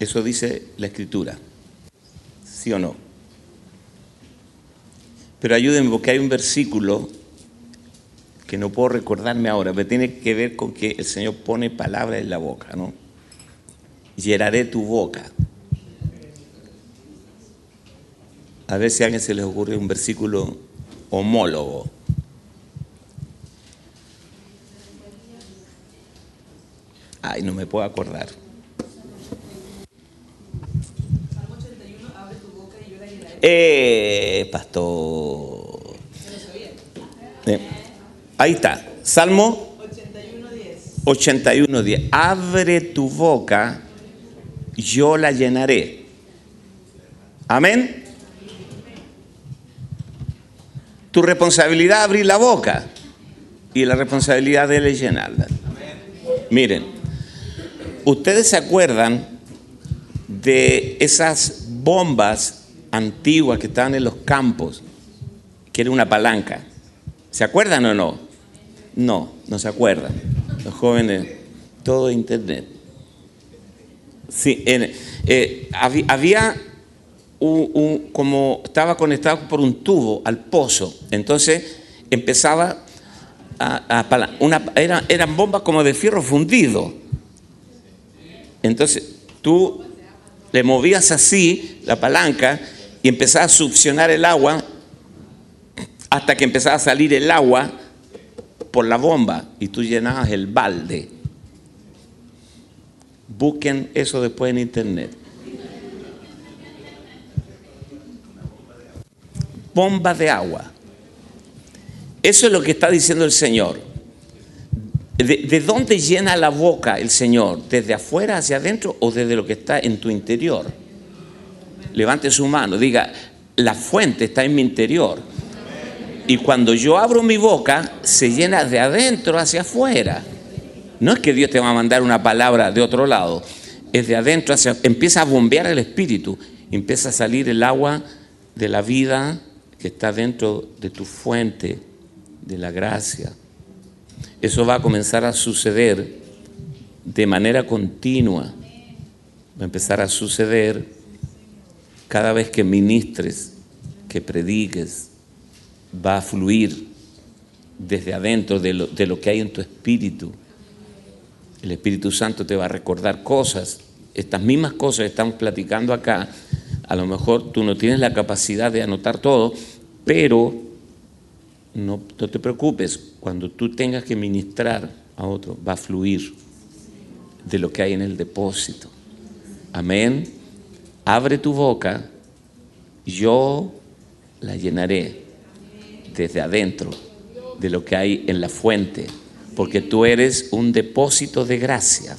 Eso dice la escritura. ¿Sí o no? Pero ayúdenme porque hay un versículo que no puedo recordarme ahora, pero tiene que ver con que el Señor pone palabras en la boca, ¿no? Llenaré tu boca. A ver si a alguien se les ocurre un versículo homólogo. Ay, no me puedo acordar. Eh, pastor. Eh, ahí está. Salmo 81.10. 81.10. Abre tu boca, yo la llenaré. Amén. Tu responsabilidad es abrir la boca y la responsabilidad de él es llenarla. Miren, ustedes se acuerdan de esas bombas antiguas que estaban en los campos, que era una palanca. ¿Se acuerdan o no? No, no se acuerdan. Los jóvenes, todo internet. Sí, eh, había, como estaba conectado por un tubo al pozo, entonces empezaba a, a una, eran bombas como de fierro fundido. Entonces tú le movías así la palanca y empezaba a succionar el agua hasta que empezaba a salir el agua por la bomba y tú llenabas el balde. Busquen eso después en internet. Bomba de agua. Eso es lo que está diciendo el Señor. ¿De, dónde llena la boca el Señor? ¿Desde afuera hacia adentro o desde lo que está en tu interior? Levante su mano, diga, la fuente está en mi interior. Y cuando yo abro mi boca, se llena de adentro hacia afuera. No es que Dios te va a mandar una palabra de otro lado, es de adentro hacia empieza a bombear el espíritu, empieza a salir el agua de la vida que está dentro de tu fuente de la gracia. Eso va a comenzar a suceder de manera continua. Va a empezar a suceder cada vez que ministres, que prediques, va a fluir desde adentro de lo, de lo, que hay en tu espíritu. El Espíritu Santo te va a recordar cosas. Estas mismas cosas que estamos platicando acá, a lo mejor tú no tienes la capacidad de anotar todo, pero no, te preocupes, cuando tú tengas que ministrar a otro, va a fluir de lo que hay en el depósito. Amén. Abre tu boca, yo la llenaré desde adentro de lo que hay en la fuente, porque tú eres un depósito de gracia.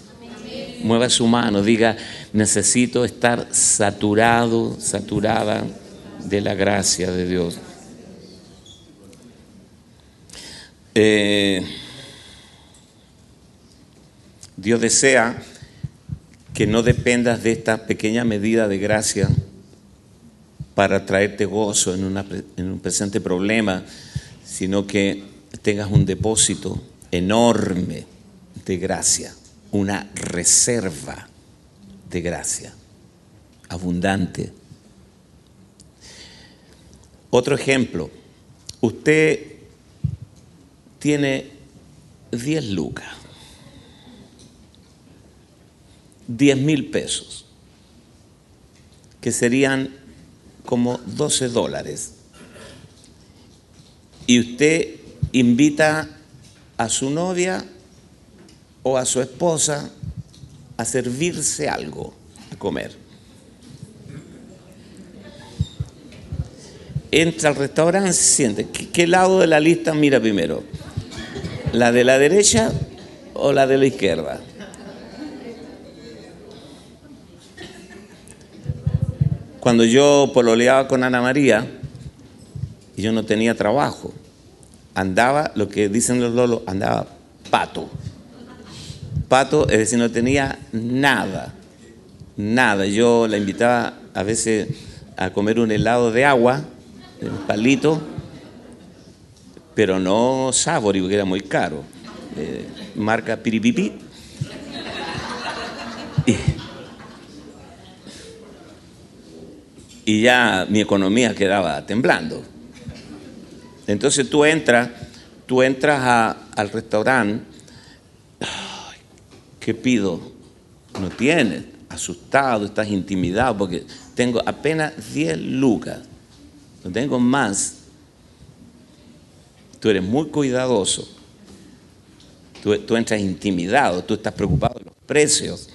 Mueva su mano, diga, necesito estar saturado, saturada de la gracia de Dios. Eh, Dios desea que no dependas de esta pequeña medida de gracia para traerte gozo en, en un presente problema, sino que tengas un depósito enorme de gracia, una reserva de gracia abundante. Otro ejemplo, usted tiene 10 lucas, 10 mil pesos, que serían como 12 dólares, y usted invita a su novia o a su esposa a servirse algo, a comer. Entra al restaurante, siente. ¿Qué, lado de la lista mira primero? ¿La de la derecha o la de la izquierda? Cuando yo pololeaba con Ana María, yo no tenía trabajo, andaba, lo que dicen los lolos, andaba pato. Pato, es decir, no tenía nada, nada. Yo la invitaba a veces a comer un helado de agua, un palito, pero no Savory, porque era muy caro. Eh, marca Piripipi. Y, y ya mi economía quedaba temblando. Entonces tú entras, tú entras a- al restaurante, ¿qué pido? No tienes, asustado, estás intimidado porque tengo apenas 10 lucas, no tengo más. Tú eres muy cuidadoso. Tú, entras intimidado, tú estás preocupado de los precios.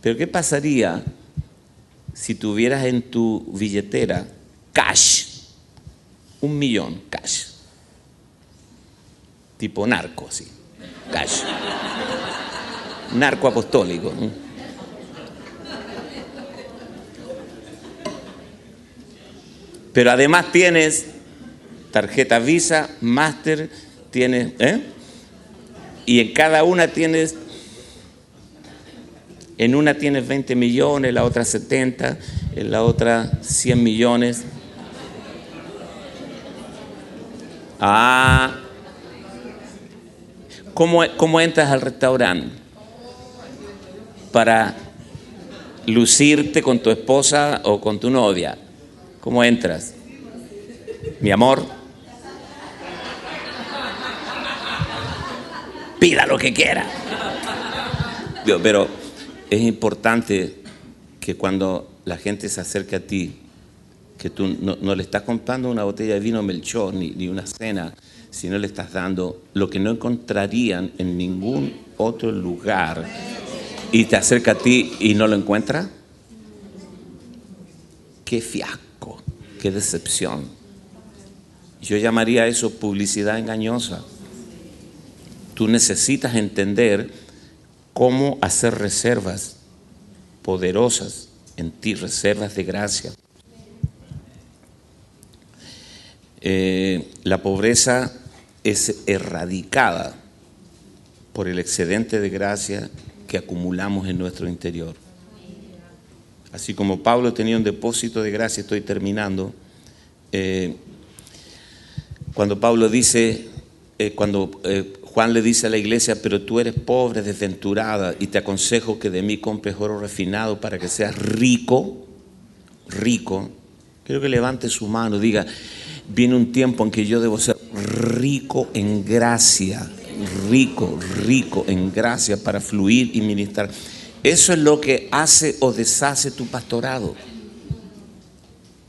Pero ¿qué pasaría si tuvieras en tu billetera cash? Un millón cash. Tipo narco, así. Cash. Narco apostólico. Pero además tienes tarjeta Visa, Master, tienes, ¿eh? Y en cada una tienes, en una tienes 20 millones, en la otra 70, en la otra 100 millones. Ah, ¿cómo, cómo entras al restaurante? Para lucirte con tu esposa o con tu novia. ¿Cómo entras? Mi amor. Pida lo que quiera. Pero es importante que cuando la gente se acerque a ti, que tú no, no le estás comprando una botella de vino Melchor ni, ni una cena, sino le estás dando lo que no encontrarían en ningún otro lugar y te acerca a ti y no lo encuentra. Qué fiasco, qué decepción. Yo llamaría eso publicidad engañosa. Tú necesitas entender cómo hacer reservas poderosas en ti, reservas de gracia. Eh, la pobreza es erradicada por el excedente de gracia que acumulamos en nuestro interior. Así como Pablo tenía un depósito de gracia, estoy terminando. eh, cuando Pablo dice, eh, cuando Juan le dice a la iglesia, pero tú eres pobre, desventurada, y te aconsejo que de mí compres oro refinado para que seas rico, rico. Quiero que levante su mano, diga, viene un tiempo en que yo debo ser rico en gracia, rico, rico en gracia para fluir y ministrar. Eso es lo que hace o deshace tu pastorado.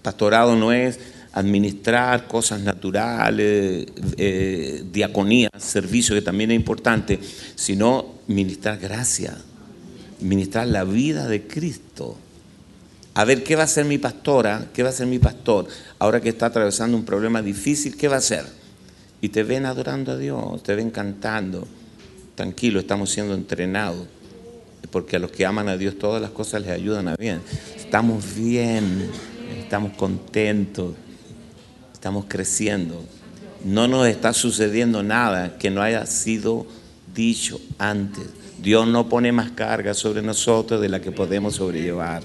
Pastorado no es administrar cosas naturales, eh, diaconía, servicio que también es importante, sino ministrar gracia, ministrar la vida de Cristo. A ver, ¿qué va a hacer mi pastora? ¿Qué va a hacer mi pastor? Ahora que está atravesando un problema difícil, ¿qué va a hacer? Y te ven adorando a Dios, te ven cantando. Tranquilo, estamos siendo entrenados. Porque a los que aman a Dios todas las cosas les ayudan a bien. Estamos bien, estamos contentos, estamos creciendo. No nos está sucediendo nada que no haya sido dicho antes. Dios no pone más carga sobre nosotros de la que podemos sobrellevar.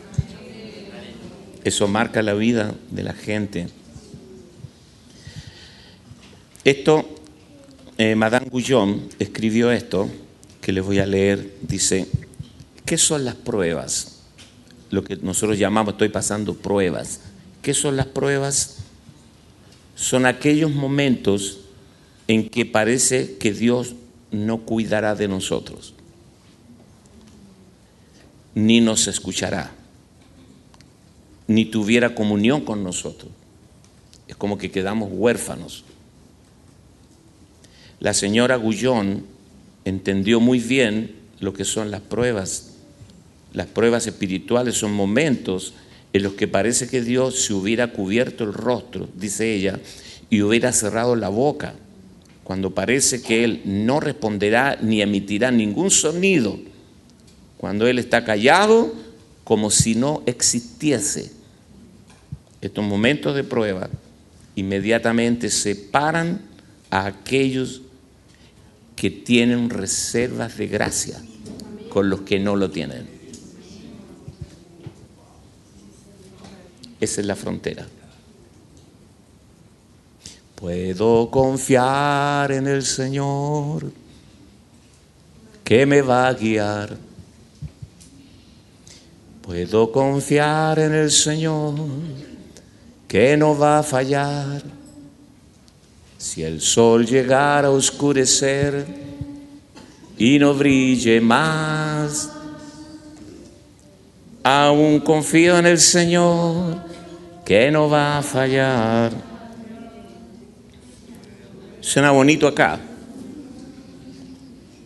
Eso marca la vida de la gente. Esto, eh, Madame Guyon escribió esto, que les voy a leer, dice, ¿qué son las pruebas? Lo que nosotros llamamos, estoy pasando pruebas. ¿Qué son las pruebas? Son aquellos momentos en que parece que Dios no cuidará de nosotros, ni nos escuchará, ni tuviera comunión con nosotros. Es como que quedamos huérfanos. La señora Gullón entendió muy bien lo que son las pruebas. Las pruebas espirituales son momentos en los que parece que Dios se hubiera cubierto el rostro, dice ella, y hubiera cerrado la boca, cuando parece que Él no responderá ni emitirá ningún sonido, cuando Él está callado como si no existiese. Estos momentos de prueba inmediatamente separan a aquellos que tienen reservas de gracia con los que no lo tienen. Esa es la frontera. Puedo confiar en el Señor que me va a guiar. Puedo confiar en el Señor que no va a fallar. Si el sol llegara a oscurecer y no brille más, aún confío en el Señor que no va a fallar. Suena bonito acá.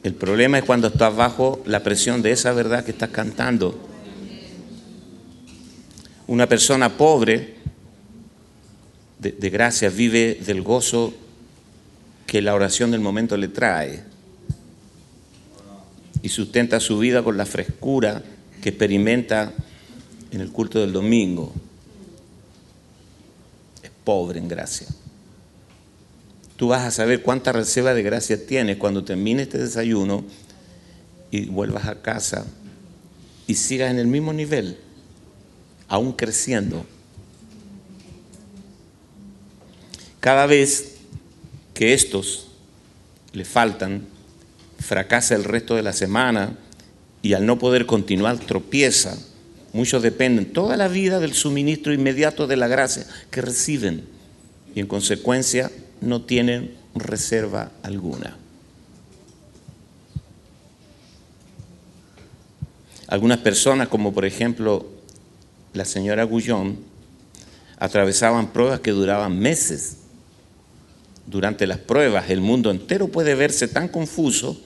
El problema es cuando estás bajo la presión de esa verdad que estás cantando. Una persona pobre de, de gracia vive del gozo que la oración del momento le trae y sustenta su vida con la frescura que experimenta en el culto del domingo. Pobre en gracia. Tú vas a saber cuánta reserva de gracia tienes cuando termine este desayuno y vuelvas a casa y sigas en el mismo nivel, aún creciendo. Cada vez que estos le faltan, fracasa el resto de la semana y al no poder continuar tropieza. Muchos dependen toda la vida del suministro inmediato de la gracia que reciben y en consecuencia no tienen reserva alguna. Algunas personas, como por ejemplo la señora Gullón, atravesaban pruebas que duraban meses. Durante las pruebas el mundo entero puede verse tan confuso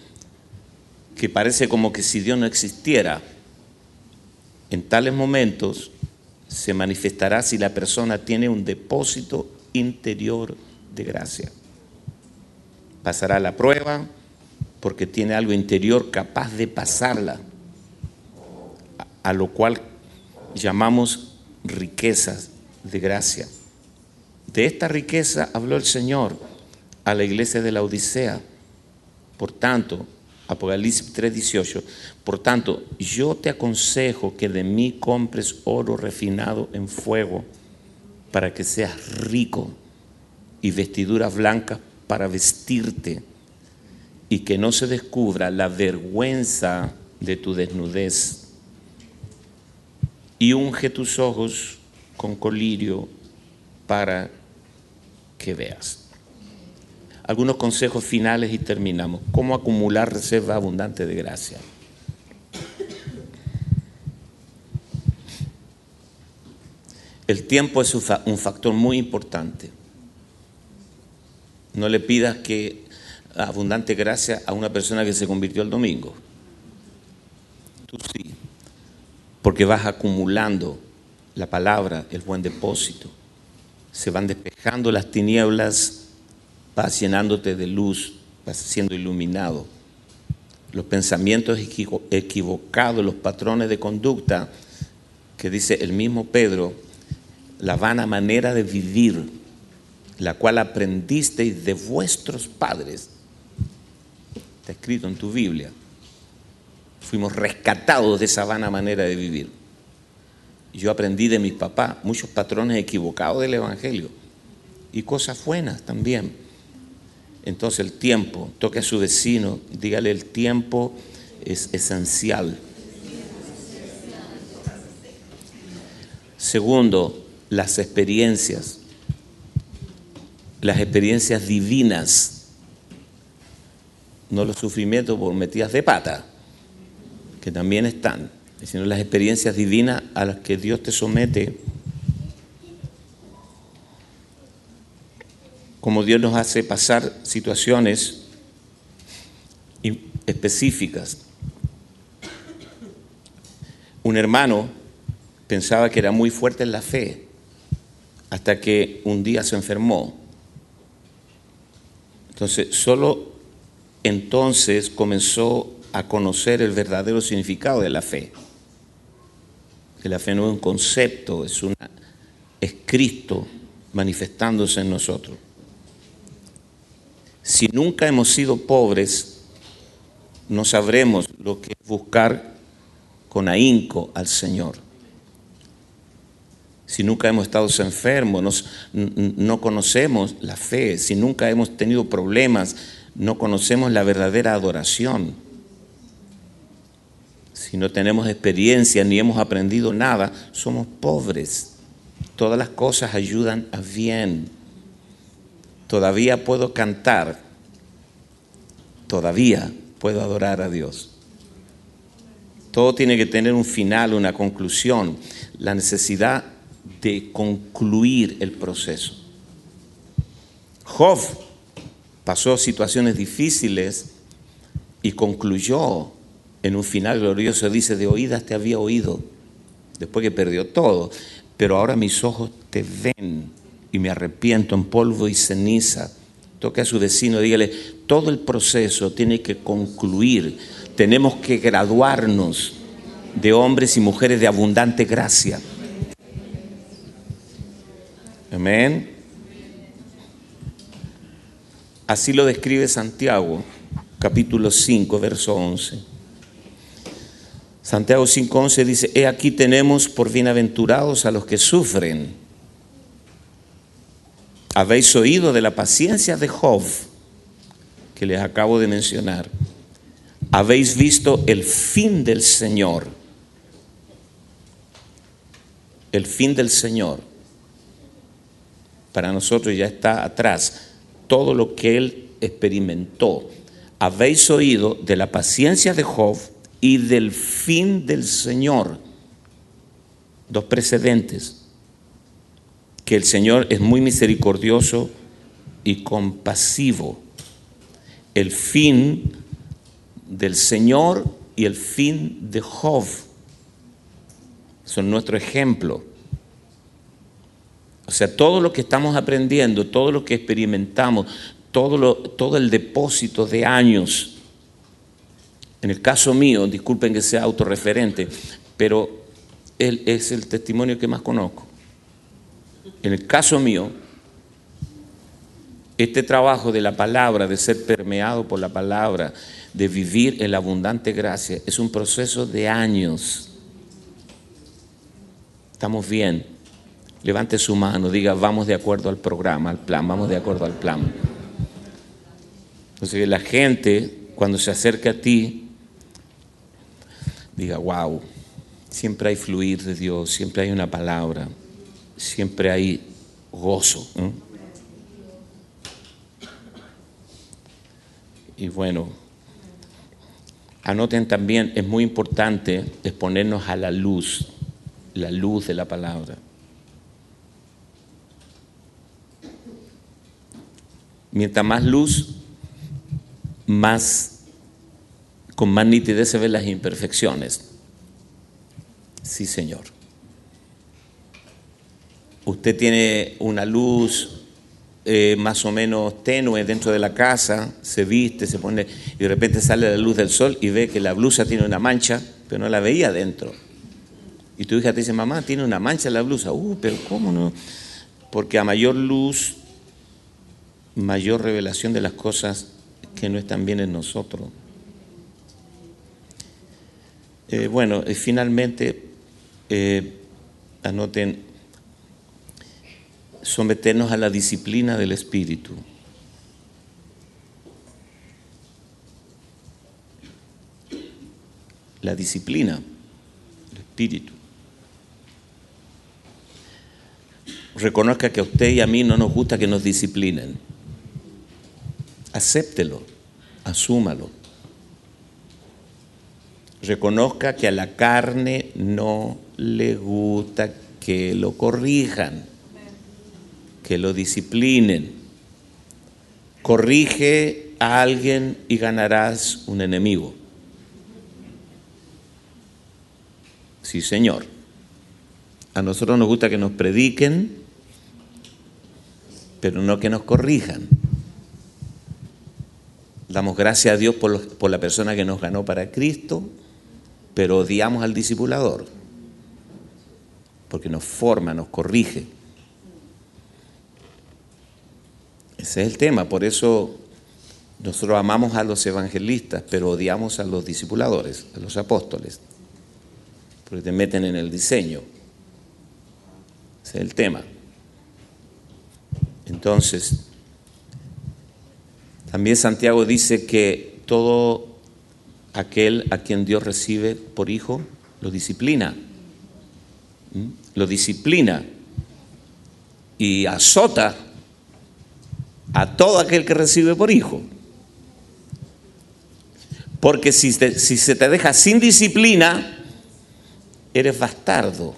que parece como que si Dios no existiera. En tales momentos se manifestará si la persona tiene un depósito interior de gracia. Pasará la prueba porque tiene algo interior capaz de pasarla, a lo cual llamamos riquezas de gracia. De esta riqueza habló el Señor a la iglesia de la Odisea. Por tanto, Apocalipsis 3:18, por tanto, yo te aconsejo que de mí compres oro refinado en fuego para que seas rico y vestiduras blancas para vestirte y que no se descubra la vergüenza de tu desnudez. Y unge tus ojos con colirio para que veas. Algunos consejos finales y terminamos. ¿Cómo acumular reserva abundante de gracia? El tiempo es un factor muy importante. No le pidas que abundante gracia a una persona que se convirtió el domingo. Tú sí, porque vas acumulando la palabra, el buen depósito. Se van despejando las tinieblas, vas llenándote de luz, vas siendo iluminado. Los pensamientos equivocados, los patrones de conducta, que dice el mismo Pedro, la vana manera de vivir la cual aprendisteis de vuestros padres. Está escrito en tu Biblia. Fuimos rescatados de esa vana manera de vivir. Yo aprendí de mis papás muchos patrones equivocados del Evangelio y cosas buenas también. Entonces el tiempo, toque a su vecino, dígale el tiempo es esencial. Segundo, las experiencias las experiencias divinas, no los sufrimientos por metidas de pata, que también están, sino las experiencias divinas a las que Dios te somete, como Dios nos hace pasar situaciones específicas. Un hermano pensaba que era muy fuerte en la fe hasta que un día se enfermó entonces, solo entonces comenzó a conocer el verdadero significado de la fe. Que la fe no es un concepto, es, es Cristo manifestándose en nosotros. Si nunca hemos sido pobres, no sabremos lo que es buscar con ahínco al Señor. Si nunca hemos estado enfermos, no conocemos la fe, si nunca hemos tenido problemas, no conocemos la verdadera adoración. Si no tenemos experiencia ni hemos aprendido nada, somos pobres. Todas las cosas ayudan a bien. Todavía puedo cantar, todavía puedo adorar a Dios. Todo tiene que tener un final, una conclusión. La necesidad de concluir el proceso. Job pasó situaciones difíciles y concluyó en un final glorioso. Dice, de oídas te había oído, después que perdió todo, pero ahora mis ojos te ven y me arrepiento en polvo y ceniza. Toque a su vecino, dígale, todo el proceso tiene que concluir. Tenemos que graduarnos de hombres y mujeres de abundante gracia. Amén. Así lo describe Santiago, capítulo 5, verso 11. Santiago 5:11 dice, he aquí tenemos por bienaventurados a los que sufren. Habéis oído de la paciencia de Job, que les acabo de mencionar. Habéis visto el fin del Señor. El fin del Señor para nosotros ya está atrás. Todo lo que él experimentó. Habéis oído de la paciencia de Job y del fin del Señor. Dos precedentes. Que el Señor es muy misericordioso y compasivo. El fin del Señor y el fin de Job son nuestro ejemplo. O sea, todo lo que estamos aprendiendo, todo lo que experimentamos, todo, todo el depósito de años, en el caso mío, disculpen que sea autorreferente, pero él es el testimonio que más conozco. En el caso mío, este trabajo de la palabra, de ser permeado por la palabra, de vivir en la abundante gracia, es un proceso de años. Estamos bien levante su mano, diga, vamos de acuerdo al programa, al plan, vamos de acuerdo al plan. Entonces la gente, cuando se acerca a ti, diga, wow, siempre hay fluir de Dios, siempre hay una palabra, siempre hay gozo. Y bueno, anoten también, es muy importante exponernos a la luz, la luz de la palabra. Mientras más luz, más con más nitidez se ven las imperfecciones. Sí, Señor. Usted tiene una luz eh, más o menos tenue dentro de la casa, se viste, se pone y de repente sale la luz del sol y ve que la blusa tiene una mancha, pero no la veía dentro. Y tu hija te dice, mamá, tiene una mancha en la blusa. Uh, pero ¿cómo no? Porque a mayor luz mayor revelación de las cosas que no están bien en nosotros. Eh, bueno, y finalmente, eh, anoten, someternos a la disciplina del Espíritu. La disciplina, el Espíritu. Reconozca que a usted y a mí no nos gusta que nos disciplinen acéptelo, asúmalo. Reconozca que a la carne no le gusta que lo corrijan, que lo disciplinen. Corrige a alguien y ganarás un enemigo. Sí, Señor. A nosotros nos gusta que nos prediquen, pero no que nos corrijan. Damos gracias a Dios por, la persona que nos ganó para Cristo, pero odiamos al discipulador, porque nos forma, nos corrige. Ese es el tema, por eso nosotros amamos a los evangelistas, pero odiamos a los discipuladores, a los apóstoles, porque te meten en el diseño. Ese es el tema. Entonces, también Santiago dice que todo aquel a quien Dios recibe por hijo, lo disciplina. Lo disciplina y azota a todo aquel que recibe por hijo. Porque si se te deja sin disciplina, eres bastardo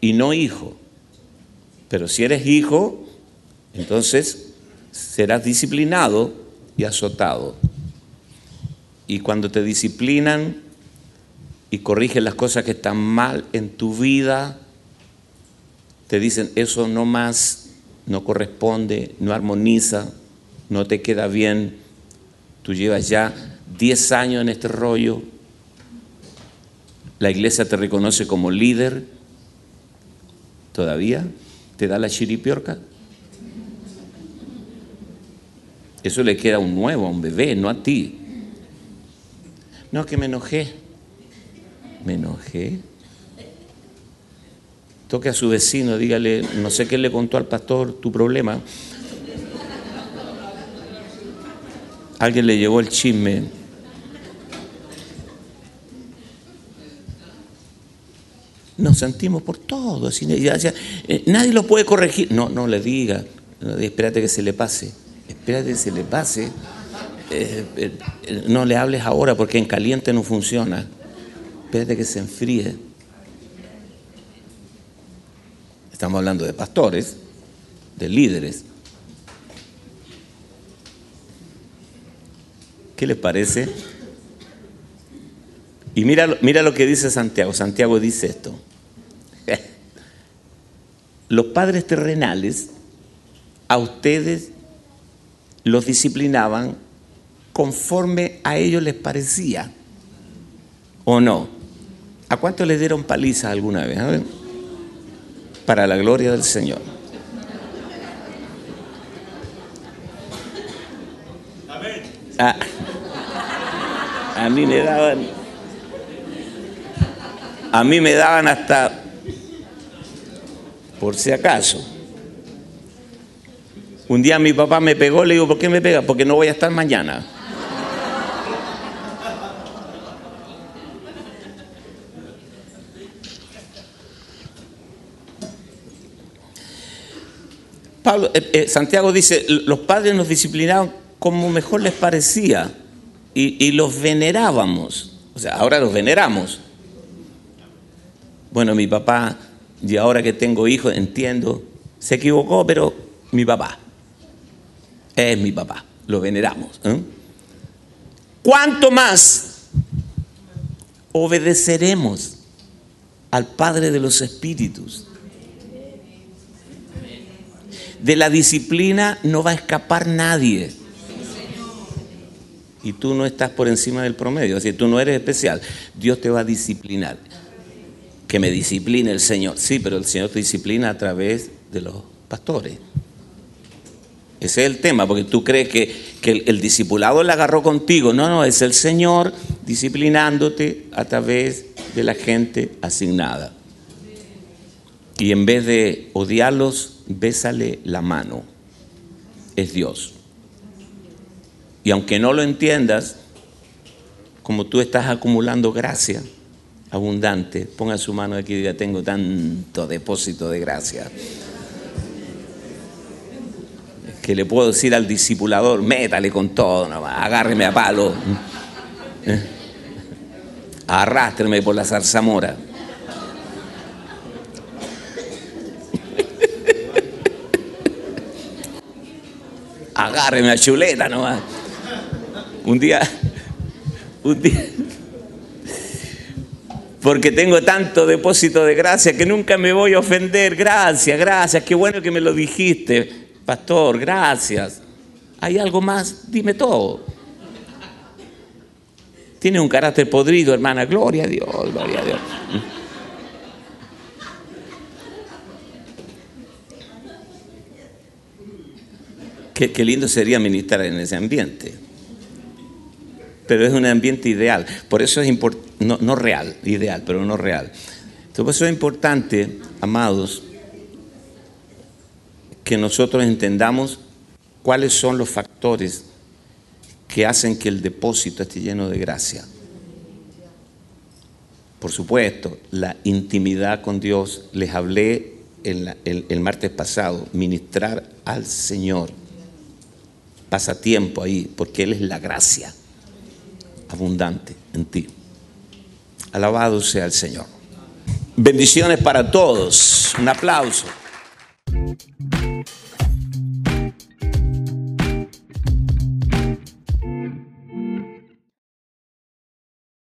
y no hijo. Pero si eres hijo, entonces serás disciplinado y azotado. Y cuando te disciplinan y corrigen las cosas que están mal en tu vida, te dicen eso no más, no corresponde, no armoniza, no te queda bien. Tú llevas ya 10 años en este rollo. La iglesia te reconoce como líder. ¿Todavía te da la chiripiorca? Eso le queda a un nuevo, a un bebé, no a ti. No, que me enojé. Me enojé. Toque a su vecino, dígale, no sé qué le contó al pastor tu problema. Alguien le llevó el chisme. Nos sentimos por todo. Eh, nadie lo puede corregir. No, no le diga. espérate que se le pase. Espérate se le pase. Eh, eh, no le hables ahora porque en caliente no funciona. Espérate que se enfríe. Estamos hablando de pastores, de líderes. ¿Qué les parece? Y mira, mira lo que dice Santiago. Santiago dice esto. Los padres terrenales a ustedes los disciplinaban conforme a ellos les parecía. ¿O no? ¿A cuánto les dieron paliza alguna vez? Para la gloria del Señor. Ah, a mí me daban, a mí me daban hasta, por si acaso. Un día mi papá me pegó, le digo, ¿por qué me pega? Porque no voy a estar mañana. Eh, eh, Santiago dice, los padres nos disciplinaban como mejor les parecía y, los venerábamos. O sea, ahora los veneramos. Bueno, mi papá, y ahora que tengo hijos, entiendo, se equivocó, pero mi papá es mi papá, lo veneramos. ¿eh? ¿Cuánto más obedeceremos al Padre de los Espíritus? De la disciplina no va a escapar nadie. Y tú no estás por encima del promedio, así tú no eres especial. Dios te va a disciplinar. Que me discipline el Señor. Sí, pero el Señor te disciplina a través de los pastores. Ese es el tema, porque tú crees que, el, el, discipulado le agarró contigo. No, no, es el Señor disciplinándote a través de la gente asignada. Y en vez de odiarlos, bésale la mano. Es Dios. Y aunque no lo entiendas, como tú estás acumulando gracia abundante, ponga su mano aquí y diga, tengo tanto depósito de gracia. Que le puedo decir al discipulador, métale con todo, agárreme a palo, ¿Eh? arrástreme por la zarzamora. agárreme a chuleta nomás. Un día, un día, porque tengo tanto depósito de gracia que nunca me voy a ofender. Gracias, gracias, qué bueno que me lo dijiste, pastor, gracias. ¿Hay algo más? Dime todo. Tiene un carácter podrido, hermana. Gloria a Dios, gloria a Dios. Qué, lindo sería ministrar en ese ambiente. Pero es un ambiente ideal. Por eso es importante, no, real, ideal, pero no real. Entonces, por eso es importante, amados, que nosotros entendamos cuáles son los factores que hacen que el depósito esté lleno de gracia. Por supuesto, la intimidad con Dios, les hablé el, el, martes pasado, ministrar al Señor. Pasa tiempo ahí, porque Él es la gracia abundante en ti. Alabado sea el Señor. Bendiciones para todos. Un aplauso. Thank you.